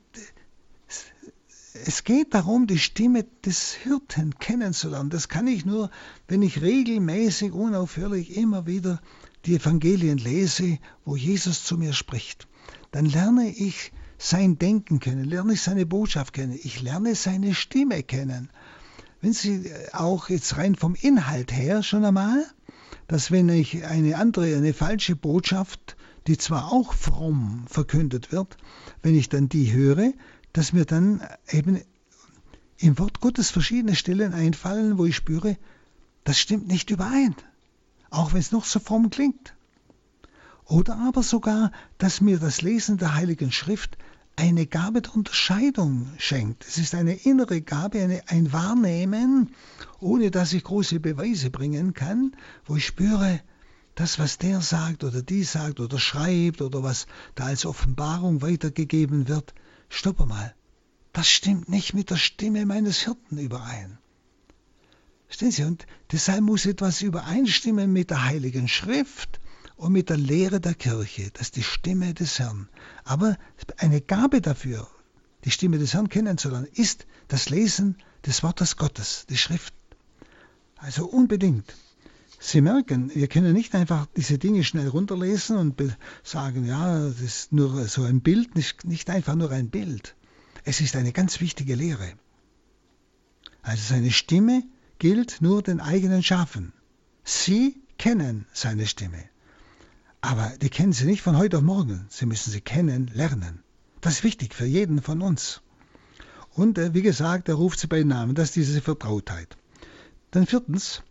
geht darum, die Stimme des Hirten kennenzulernen. Das kann ich nur, wenn ich regelmäßig, unaufhörlich immer wieder die Evangelien lese, wo Jesus zu mir spricht. Dann lerne ich sein Denken kennen, lerne ich seine Botschaft kennen, ich lerne seine Stimme kennen. Wenn Sie auch jetzt rein vom Inhalt her schon einmal, dass wenn ich eine andere, eine falsche Botschaft, die zwar auch fromm verkündet wird, wenn ich dann die höre, dass mir dann eben im Wort Gottes verschiedene Stellen einfallen, wo ich spüre, das stimmt nicht überein, auch wenn es noch so fromm klingt. Oder aber sogar, dass mir das Lesen der Heiligen Schrift eine Gabe der Unterscheidung schenkt. Es ist eine innere Gabe, eine, ein Wahrnehmen, ohne dass ich große Beweise bringen kann, wo ich spüre, das, was der sagt oder die sagt oder schreibt oder was da als Offenbarung weitergegeben wird, stopp mal, das stimmt nicht mit der Stimme meines Hirten überein. Verstehen Sie? Und deshalb muss etwas übereinstimmen mit der Heiligen Schrift und mit der Lehre der Kirche. Das ist die Stimme des Herrn. Aber eine Gabe dafür, die Stimme des Herrn kennenzulernen, ist das Lesen des Wortes Gottes, die Schrift. Also unbedingt. Sie merken, wir können nicht einfach diese Dinge schnell runterlesen und sagen, ja, das ist nur so ein Bild, nicht, nicht einfach nur ein Bild. Es ist eine ganz wichtige Lehre. Also seine Stimme gilt nur den eigenen Schafen. Sie kennen seine Stimme. Aber die kennen sie nicht von heute auf morgen. Sie müssen sie kennen, lernen. Das ist wichtig für jeden von uns. Und äh, wie gesagt, er ruft sie bei Namen. Das ist diese Vertrautheit. Dann viertens,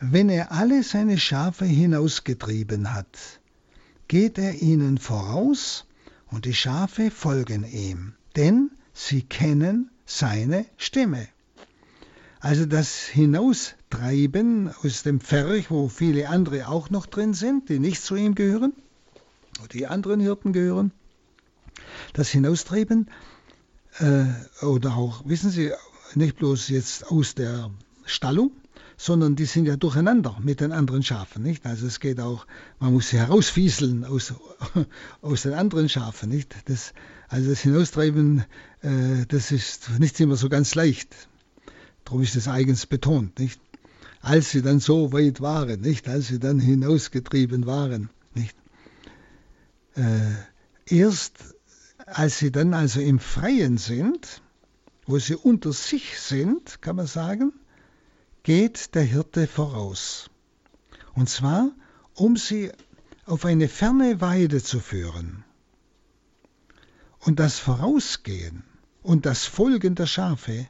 wenn er alle seine Schafe hinausgetrieben hat, geht er ihnen voraus und die Schafe folgen ihm, denn sie kennen seine Stimme. Also das Hinaustreiben aus dem Pferch, wo viele andere auch noch drin sind, die nicht zu ihm gehören, die anderen Hirten gehören, das Hinaustreiben äh, oder auch, wissen Sie, nicht bloß jetzt aus der Stallung, sondern die sind ja durcheinander mit den anderen Schafen, nicht? Also es geht auch, man muss sie herausfieseln aus, aus den anderen Schafen, nicht? Das, also das Hinaustreiben, äh, das ist nicht immer so ganz leicht. Darum ist es eigens betont, nicht? Als sie dann so weit waren, nicht? Als sie dann hinausgetrieben waren, nicht? Äh, erst als sie dann also im Freien sind, wo sie unter sich sind, kann man sagen, geht der Hirte voraus. Und zwar, um sie auf eine ferne Weide zu führen. Und das Vorausgehen und das Folgen der Schafe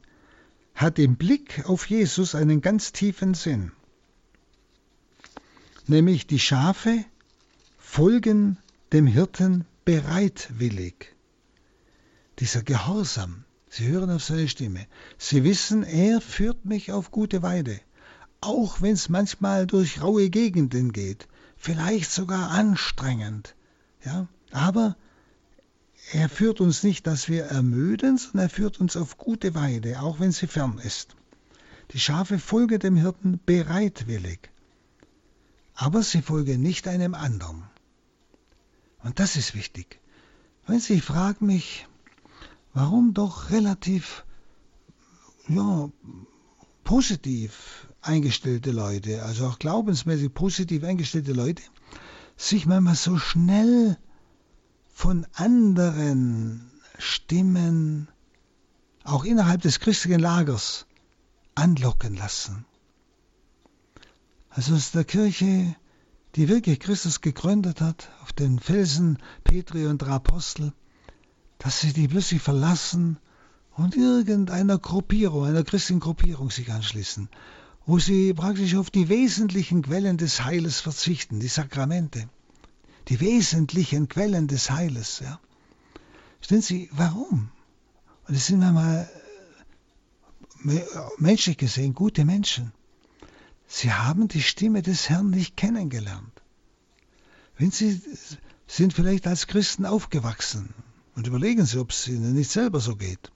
hat im Blick auf Jesus einen ganz tiefen Sinn. Nämlich die Schafe folgen dem Hirten bereitwillig. Dieser Gehorsam, Sie hören auf seine Stimme. Sie wissen, er führt mich auf gute Weide. Auch wenn es manchmal durch raue Gegenden geht, vielleicht sogar anstrengend. Ja, aber er führt uns nicht, dass wir ermüden, sondern er führt uns auf gute Weide, auch wenn sie fern ist. Die Schafe folgen dem Hirten bereitwillig, aber sie folgen nicht einem anderen. Und das ist wichtig. Wenn Sie fragen mich, warum doch relativ ja, positiv eingestellte Leute, also auch glaubensmäßig positiv eingestellte Leute, sich manchmal so schnell von anderen Stimmen, auch innerhalb des christlichen Lagers, anlocken lassen. Also aus der Kirche, die wirklich Christus gegründet hat, auf den Felsen Petri und der Apostel, dass sie die plötzlich verlassen und irgendeiner Gruppierung, einer christlichen Gruppierung sich anschließen, wo sie praktisch auf die wesentlichen Quellen des Heiles verzichten, die Sakramente, die wesentlichen Quellen des Heiles. Ja. Stellen Sie, warum? Und es sind einmal äh, menschlich gesehen gute Menschen. Sie haben die Stimme des Herrn nicht kennengelernt. Wenn Sie sind vielleicht als Christen aufgewachsen, und überlegen Sie, ob es Ihnen nicht selber so geht.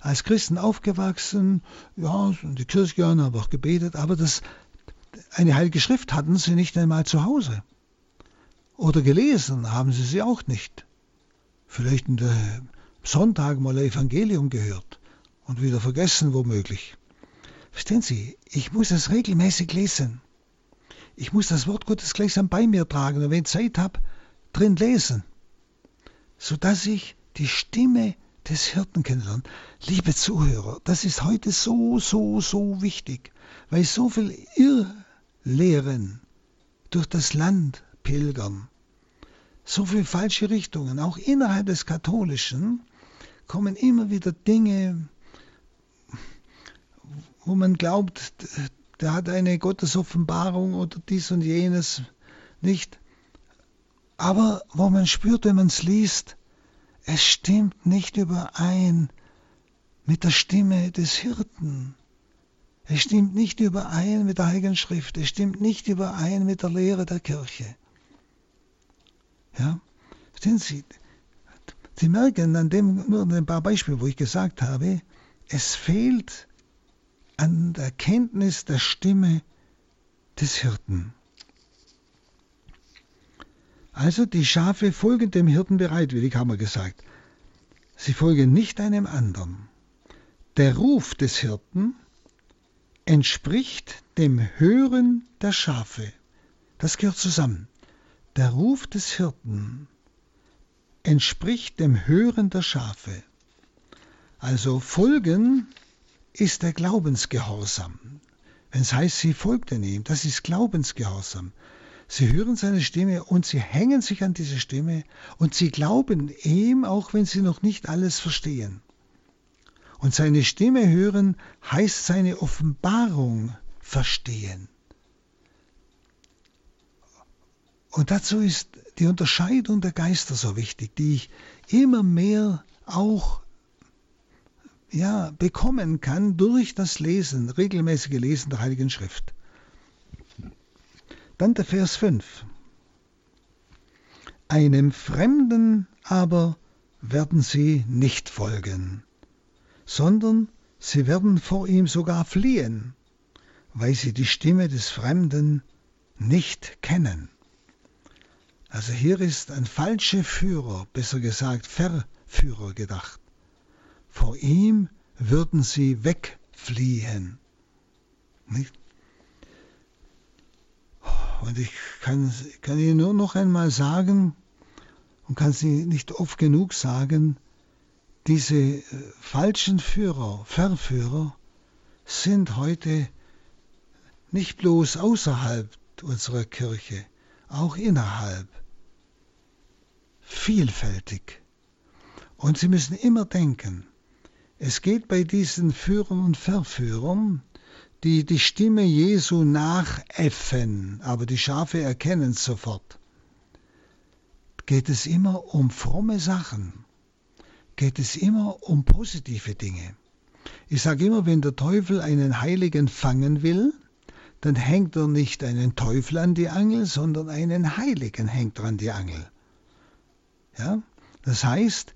Als Christen aufgewachsen, ja, die Kirche gegangen, haben auch gebetet, aber das, eine heilige Schrift hatten Sie nicht einmal zu Hause. Oder gelesen haben Sie sie auch nicht. Vielleicht in der Sonntag mal ein Evangelium gehört und wieder vergessen womöglich. Verstehen Sie, ich muss es regelmäßig lesen. Ich muss das Wort Gottes gleichsam bei mir tragen und wenn ich Zeit habe, drin lesen, sodass ich die Stimme des Hirten kennenlerne. Liebe Zuhörer, das ist heute so, so, so wichtig, weil so viel Irrlehren durch das Land pilgern, so viele falsche Richtungen, auch innerhalb des Katholischen kommen immer wieder Dinge, wo man glaubt, der hat eine Gottesoffenbarung oder dies und jenes nicht. Aber wo man spürt, wenn man es liest, es stimmt nicht überein mit der Stimme des Hirten. Es stimmt nicht überein mit der Heiligen Schrift. Es stimmt nicht überein mit der Lehre der Kirche. Ja? Sehen Sie, Sie merken an dem, nur an ein paar Beispielen, wo ich gesagt habe, es fehlt an der Kenntnis der Stimme des Hirten. Also die Schafe folgen dem Hirten bereitwillig, haben wir gesagt. Sie folgen nicht einem anderen. Der Ruf des Hirten entspricht dem Hören der Schafe. Das gehört zusammen. Der Ruf des Hirten entspricht dem Hören der Schafe. Also folgen ist der Glaubensgehorsam. Wenn es heißt, sie folgten ihm, das ist Glaubensgehorsam. Sie hören seine Stimme und sie hängen sich an diese Stimme und sie glauben ihm, auch wenn sie noch nicht alles verstehen. Und seine Stimme hören heißt seine Offenbarung verstehen. Und dazu ist die Unterscheidung der Geister so wichtig, die ich immer mehr auch ja, bekommen kann durch das Lesen, regelmäßige Lesen der Heiligen Schrift. Dann der Vers 5. Einem Fremden aber werden sie nicht folgen, sondern sie werden vor ihm sogar fliehen, weil sie die Stimme des Fremden nicht kennen. Also hier ist ein falscher Führer, besser gesagt Verführer gedacht. Vor ihm würden sie wegfliehen. Nicht? Und ich kann, kann Ihnen nur noch einmal sagen, und kann Sie nicht oft genug sagen, diese äh, falschen Führer, Verführer, sind heute nicht bloß außerhalb unserer Kirche, auch innerhalb. Vielfältig. Und Sie müssen immer denken, es geht bei diesen Führern und Verführern, die die Stimme Jesu nachäffen, aber die Schafe erkennen sofort, geht es immer um fromme Sachen, geht es immer um positive Dinge. Ich sage immer, wenn der Teufel einen Heiligen fangen will, dann hängt er nicht einen Teufel an die Angel, sondern einen Heiligen hängt er an die Angel. Ja? Das heißt,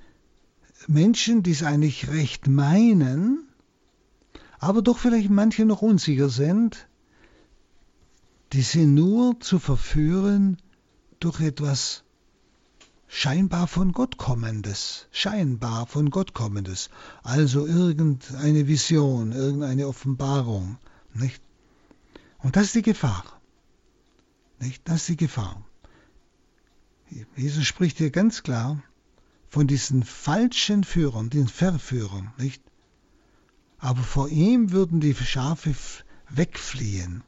Menschen, die es eigentlich recht meinen, aber doch vielleicht manche noch unsicher sind, die sind nur zu verführen durch etwas scheinbar von Gott kommendes, scheinbar von Gott kommendes, also irgendeine Vision, irgendeine Offenbarung, nicht? Und das ist die Gefahr. Nicht? Das ist die Gefahr. Jesus spricht hier ganz klar, von diesen falschen Führern, den Verführern, nicht? Aber vor ihm würden die Schafe wegfliehen.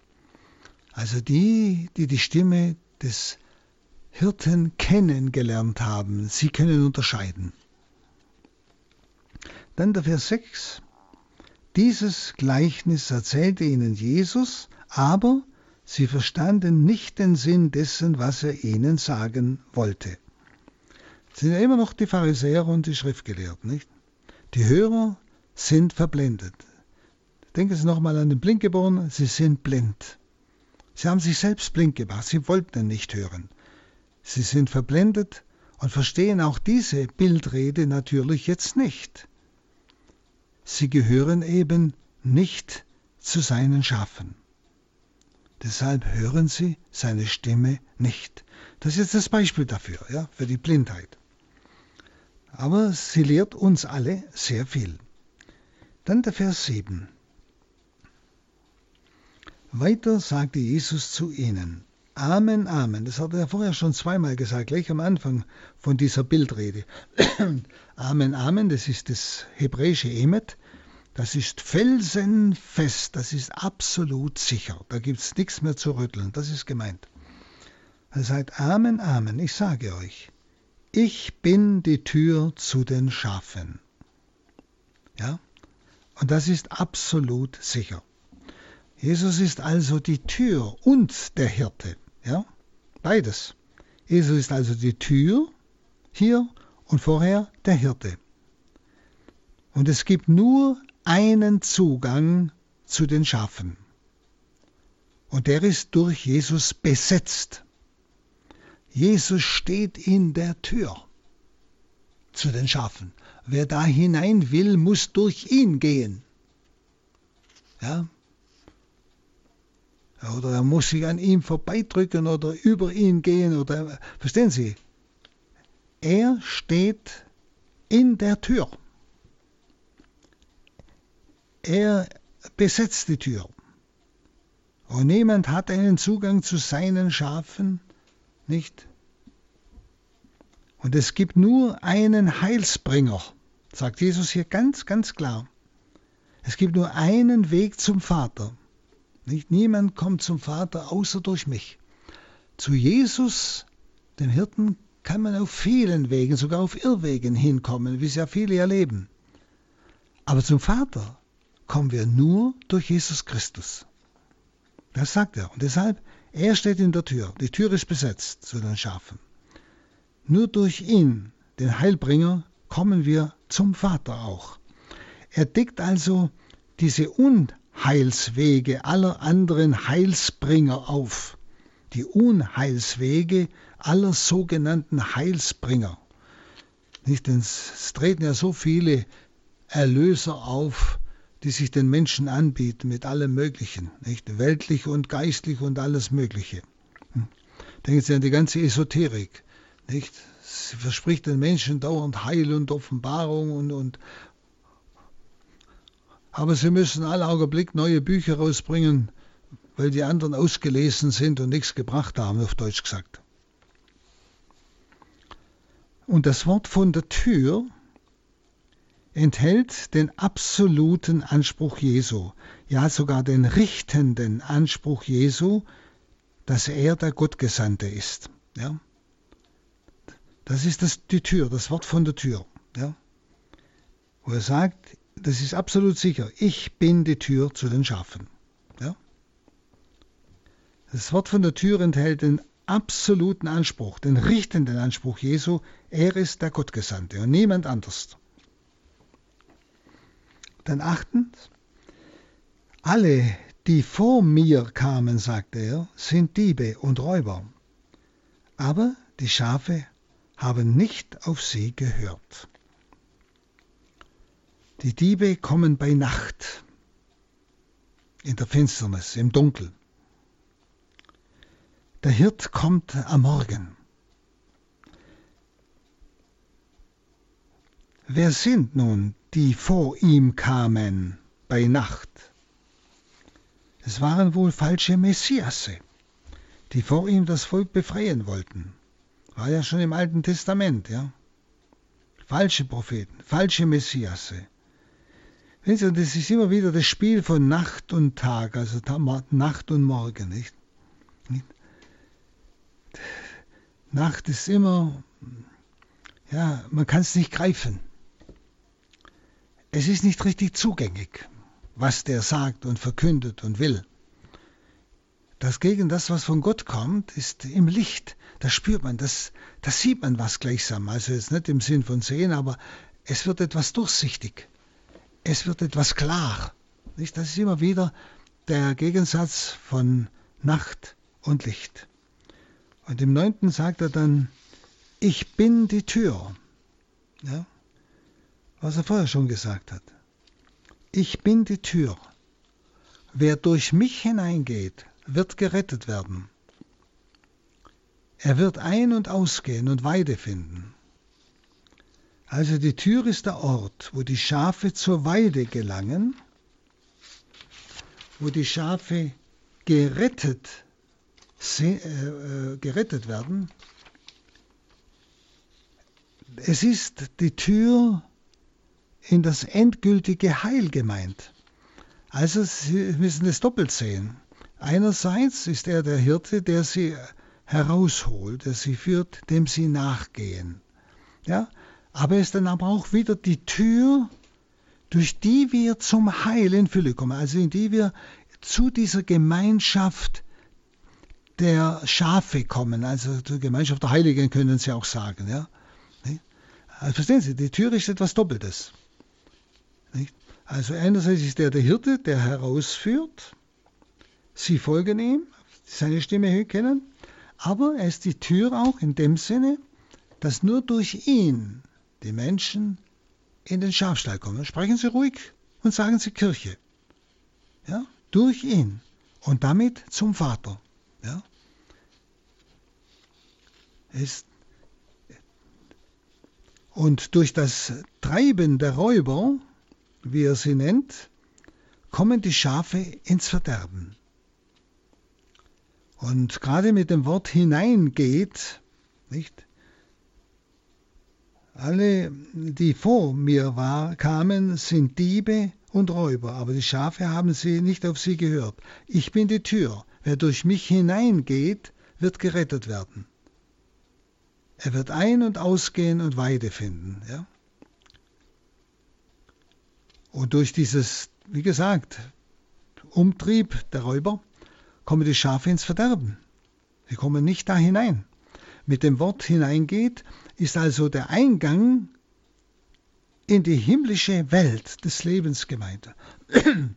Also die, die die Stimme des Hirten kennengelernt haben, sie können unterscheiden. Dann der Vers 6. Dieses Gleichnis erzählte ihnen Jesus, aber sie verstanden nicht den Sinn dessen, was er ihnen sagen wollte sind ja immer noch die Pharisäer und die Schriftgelehrten, nicht? Die Hörer sind verblendet. Denken Sie nochmal an den Blindgeborenen, sie sind blind. Sie haben sich selbst blind gemacht, sie wollten nicht hören. Sie sind verblendet und verstehen auch diese Bildrede natürlich jetzt nicht. Sie gehören eben nicht zu seinen Schafen. Deshalb hören sie seine Stimme nicht. Das ist jetzt das Beispiel dafür, ja, für die Blindheit. Aber sie lehrt uns alle sehr viel. Dann der Vers 7. Weiter sagte Jesus zu ihnen, Amen, Amen. Das hat er vorher schon zweimal gesagt, gleich am Anfang von dieser Bildrede. Amen, Amen, das ist das hebräische Emet. Das ist felsenfest, das ist absolut sicher. Da gibt es nichts mehr zu rütteln, das ist gemeint. Er sagt, Amen, Amen, ich sage euch, ich bin die Tür zu den Schafen. Ja? Und das ist absolut sicher. Jesus ist also die Tür und der Hirte. Ja? Beides. Jesus ist also die Tür hier und vorher der Hirte. Und es gibt nur einen Zugang zu den Schafen. Und der ist durch Jesus besetzt. Jesus steht in der Tür zu den Schafen. Wer da hinein will, muss durch ihn gehen. Ja? Oder er muss sich an ihm vorbeidrücken oder über ihn gehen oder verstehen Sie? Er steht in der Tür. Er besetzt die Tür. Und niemand hat einen Zugang zu seinen Schafen, nicht? Und es gibt nur einen Heilsbringer, sagt Jesus hier ganz, ganz klar. Es gibt nur einen Weg zum Vater. Nicht? Niemand kommt zum Vater außer durch mich. Zu Jesus, dem Hirten, kann man auf vielen Wegen, sogar auf Irrwegen hinkommen, wie es ja viele erleben. Aber zum Vater kommen wir nur durch Jesus Christus. Das sagt er. Und deshalb, er steht in der Tür. Die Tür ist besetzt zu den Schafen. Nur durch ihn, den Heilbringer, kommen wir zum Vater auch. Er deckt also diese Unheilswege aller anderen Heilsbringer auf. Die Unheilswege aller sogenannten Heilsbringer. Nicht, denn es treten ja so viele Erlöser auf, die sich den Menschen anbieten mit allem Möglichen, nicht? weltlich und geistlich und alles Mögliche. Hm. Denken Sie an die ganze Esoterik. Nicht? Sie verspricht den Menschen dauernd Heil und Offenbarung und, und aber sie müssen alle Augenblick neue Bücher rausbringen, weil die anderen ausgelesen sind und nichts gebracht haben, auf Deutsch gesagt. Und das Wort von der Tür enthält den absoluten Anspruch Jesu, ja sogar den richtenden Anspruch Jesu, dass er der Gottgesandte ist. Ja? Das ist das, die Tür, das Wort von der Tür. Ja? Wo er sagt, das ist absolut sicher, ich bin die Tür zu den Schafen. Ja? Das Wort von der Tür enthält den absoluten Anspruch, den richtenden Anspruch Jesu, er ist der Gottgesandte und niemand anders. Dann achtens, alle, die vor mir kamen, sagte er, sind Diebe und Räuber. Aber die Schafe haben nicht auf sie gehört. Die Diebe kommen bei Nacht, in der Finsternis, im Dunkel. Der Hirt kommt am Morgen. Wer sind nun die vor ihm kamen bei Nacht? Es waren wohl falsche Messiasse, die vor ihm das Volk befreien wollten. War ja schon im Alten Testament, ja. Falsche Propheten, falsche Messiasse. Und das ist immer wieder das Spiel von Nacht und Tag, also Nacht und Morgen, nicht? Nacht ist immer, ja, man kann es nicht greifen. Es ist nicht richtig zugänglich, was der sagt und verkündet und will. Das gegen das, was von Gott kommt, ist im Licht. Das spürt man, das, das sieht man was gleichsam. Also jetzt nicht im Sinn von sehen, aber es wird etwas durchsichtig es wird etwas klar. Nicht? Das ist immer wieder der Gegensatz von Nacht und Licht. Und im neunten sagt er dann, ich bin die Tür. Ja? Was er vorher schon gesagt hat. Ich bin die Tür. Wer durch mich hineingeht, wird gerettet werden. Er wird ein- und ausgehen und Weide finden. Also die Tür ist der Ort, wo die Schafe zur Weide gelangen, wo die Schafe gerettet, äh, äh, gerettet werden. Es ist die Tür in das endgültige Heil gemeint. Also Sie müssen es doppelt sehen. Einerseits ist er der Hirte, der sie herausholt, der sie führt, dem sie nachgehen. Ja? Aber er ist dann aber auch wieder die Tür, durch die wir zum Heil in Fülle kommen, also in die wir zu dieser Gemeinschaft der Schafe kommen, also zur Gemeinschaft der Heiligen können Sie auch sagen. Ja? Also verstehen Sie, die Tür ist etwas Doppeltes. Also einerseits ist er der Hirte, der herausführt, Sie folgen ihm, seine Stimme kennen, aber er ist die Tür auch in dem Sinne, dass nur durch ihn die Menschen in den Schafstall kommen. Sprechen Sie ruhig und sagen Sie Kirche. Ja? Durch ihn und damit zum Vater. Ja? Ist und durch das Treiben der Räuber, wie er sie nennt, kommen die Schafe ins Verderben. Und gerade mit dem Wort hineingeht, nicht, alle, die vor mir war, kamen, sind Diebe und Räuber, aber die Schafe haben sie nicht auf sie gehört. Ich bin die Tür. Wer durch mich hineingeht, wird gerettet werden. Er wird ein- und ausgehen und Weide finden. Ja? Und durch dieses, wie gesagt, Umtrieb der Räuber kommen die Schafe ins Verderben. Sie kommen nicht da hinein. Mit dem Wort hineingeht ist also der Eingang in die himmlische Welt des Lebens gemeint.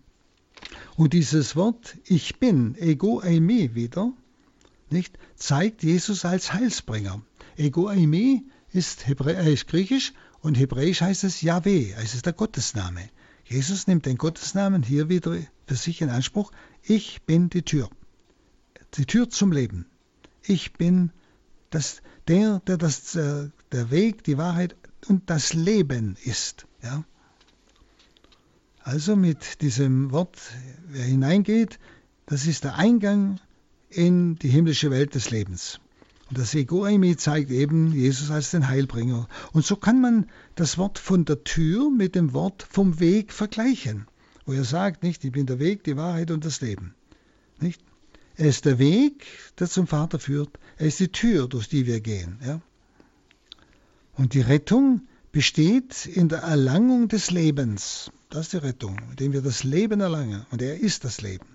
Und dieses Wort Ich bin, ego eimi wieder, nicht, zeigt Jesus als Heilsbringer. Ego eimi ist, äh, griechisch und hebräisch heißt es Yahweh, es ist der Gottesname. Jesus nimmt den Gottesnamen hier wieder für sich in Anspruch. Ich bin die Tür. Die Tür zum Leben. Ich bin das, der, der das, äh, der Weg, die Wahrheit und das Leben ist. Ja? Also mit diesem Wort, wer hineingeht, das ist der Eingang in die himmlische Welt des Lebens. Und das Egoimi zeigt eben Jesus als den Heilbringer. Und so kann man das Wort von der Tür mit dem Wort vom Weg vergleichen, wo er sagt, nicht, ich bin der Weg, die Wahrheit und das Leben. Nicht? Er ist der Weg, der zum Vater führt. Er ist die Tür, durch die wir gehen. Ja? Und die Rettung besteht in der Erlangung des Lebens. Das ist die Rettung, indem wir das Leben erlangen. Und er ist das Leben.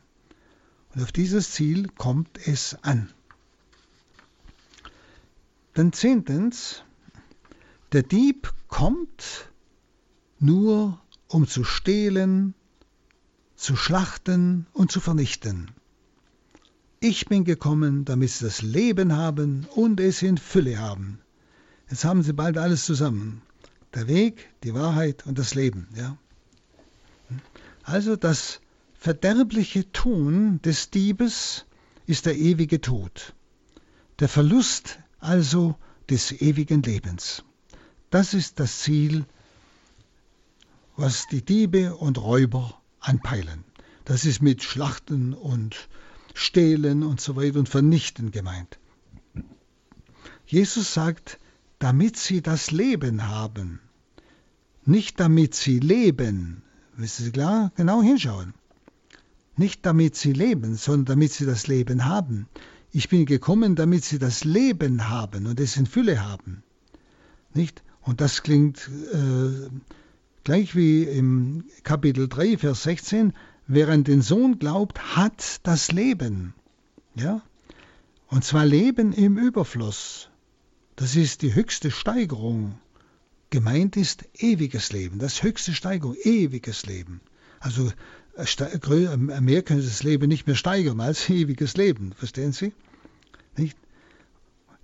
Und auf dieses Ziel kommt es an. Dann zehntens, der Dieb kommt nur, um zu stehlen, zu schlachten und zu vernichten. Ich bin gekommen, damit sie das Leben haben und es in Fülle haben. Jetzt haben sie bald alles zusammen. Der Weg, die Wahrheit und das Leben. Ja? Also das verderbliche Tun des Diebes ist der ewige Tod. Der Verlust also des ewigen Lebens. Das ist das Ziel, was die Diebe und Räuber anpeilen. Das ist mit Schlachten und stehlen und so weiter und vernichten gemeint. Jesus sagt, damit sie das Leben haben, nicht damit sie leben. Wissen Sie klar? Genau hinschauen. Nicht damit sie leben, sondern damit sie das Leben haben. Ich bin gekommen, damit sie das Leben haben und es in Fülle haben. Nicht? Und das klingt äh, gleich wie im Kapitel 3, Vers 16, Wer an den Sohn glaubt, hat das Leben. Ja? Und zwar Leben im Überfluss. Das ist die höchste Steigerung. Gemeint ist ewiges Leben, das höchste Steigerung, ewiges Leben. Also mehr können Sie das Leben nicht mehr steigern als ewiges Leben, verstehen Sie? Nicht?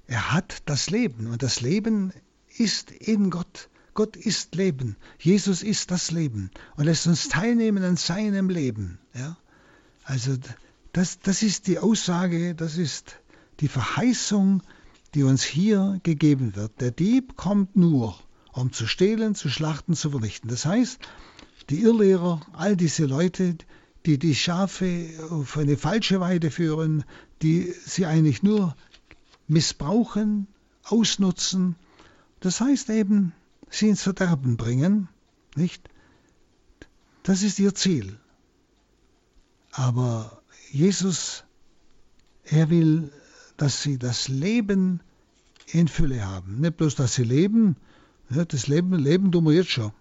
Er hat das Leben und das Leben ist in Gott. Gott ist Leben. Jesus ist das Leben und lässt uns teilnehmen an seinem Leben. Ja? Also das, das ist die Aussage, das ist die Verheißung, die uns hier gegeben wird. Der Dieb kommt nur, um zu stehlen, zu schlachten, zu vernichten. Das heißt, die Irrlehrer, all diese Leute, die die Schafe auf eine falsche Weide führen, die sie eigentlich nur missbrauchen, ausnutzen, das heißt eben, sie ins Verderben bringen, nicht? Das ist ihr Ziel. Aber Jesus, er will, dass sie das Leben in Fülle haben. Nicht bloß, dass sie leben, das Leben, Leben tun wir jetzt schon,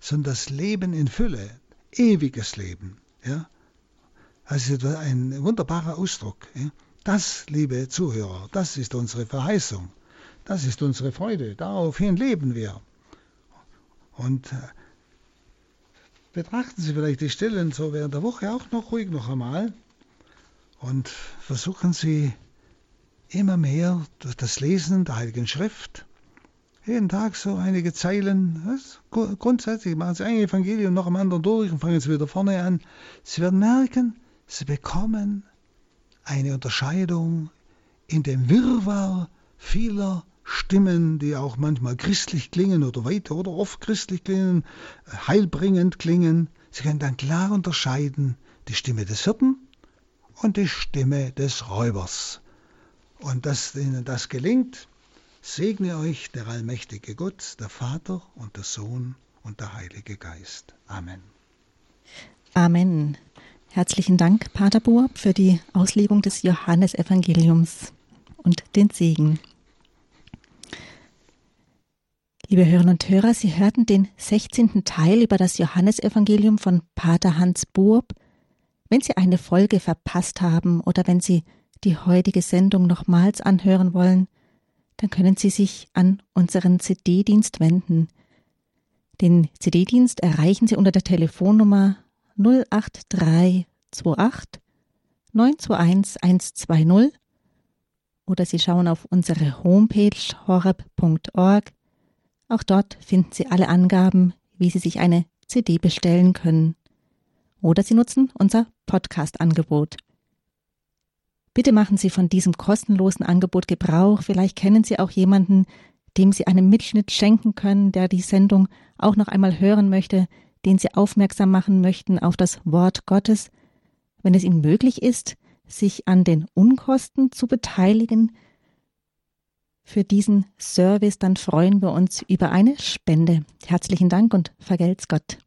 sondern das Leben in Fülle, ewiges Leben. Ja? Also ein wunderbarer Ausdruck. Ja? Das, liebe Zuhörer, das ist unsere Verheißung. Das ist unsere Freude. Daraufhin leben wir. Und äh, betrachten Sie vielleicht die Stellen so während der Woche auch noch ruhig noch einmal und versuchen Sie immer mehr durch das Lesen der Heiligen Schrift jeden Tag so einige Zeilen. Grundsätzlich machen Sie ein Evangelium noch am anderen durch und fangen Sie wieder vorne an. Sie werden merken, Sie bekommen eine Unterscheidung in dem Wirrwarr vieler Stimmen, die auch manchmal christlich klingen oder weiter oder oft christlich klingen, heilbringend klingen. Sie können dann klar unterscheiden die Stimme des Hirten und die Stimme des Räubers. Und dass Ihnen das gelingt, segne euch der allmächtige Gott, der Vater und der Sohn und der Heilige Geist. Amen. Amen. Herzlichen Dank, Pater Burb, für die Auslegung des Johannesevangeliums und den Segen. Liebe Hörerinnen und Hörer, Sie hörten den 16. Teil über das Johannesevangelium von Pater Hans Burb. Wenn Sie eine Folge verpasst haben oder wenn Sie die heutige Sendung nochmals anhören wollen, dann können Sie sich an unseren CD-Dienst wenden. Den CD-Dienst erreichen Sie unter der Telefonnummer 08328 921 120 oder Sie schauen auf unsere Homepage horeb.org auch dort finden Sie alle Angaben, wie Sie sich eine CD bestellen können. Oder Sie nutzen unser Podcast-Angebot. Bitte machen Sie von diesem kostenlosen Angebot Gebrauch. Vielleicht kennen Sie auch jemanden, dem Sie einen Mitschnitt schenken können, der die Sendung auch noch einmal hören möchte, den Sie aufmerksam machen möchten auf das Wort Gottes. Wenn es Ihnen möglich ist, sich an den Unkosten zu beteiligen, für diesen Service, dann freuen wir uns über eine Spende. Herzlichen Dank und vergelt's Gott.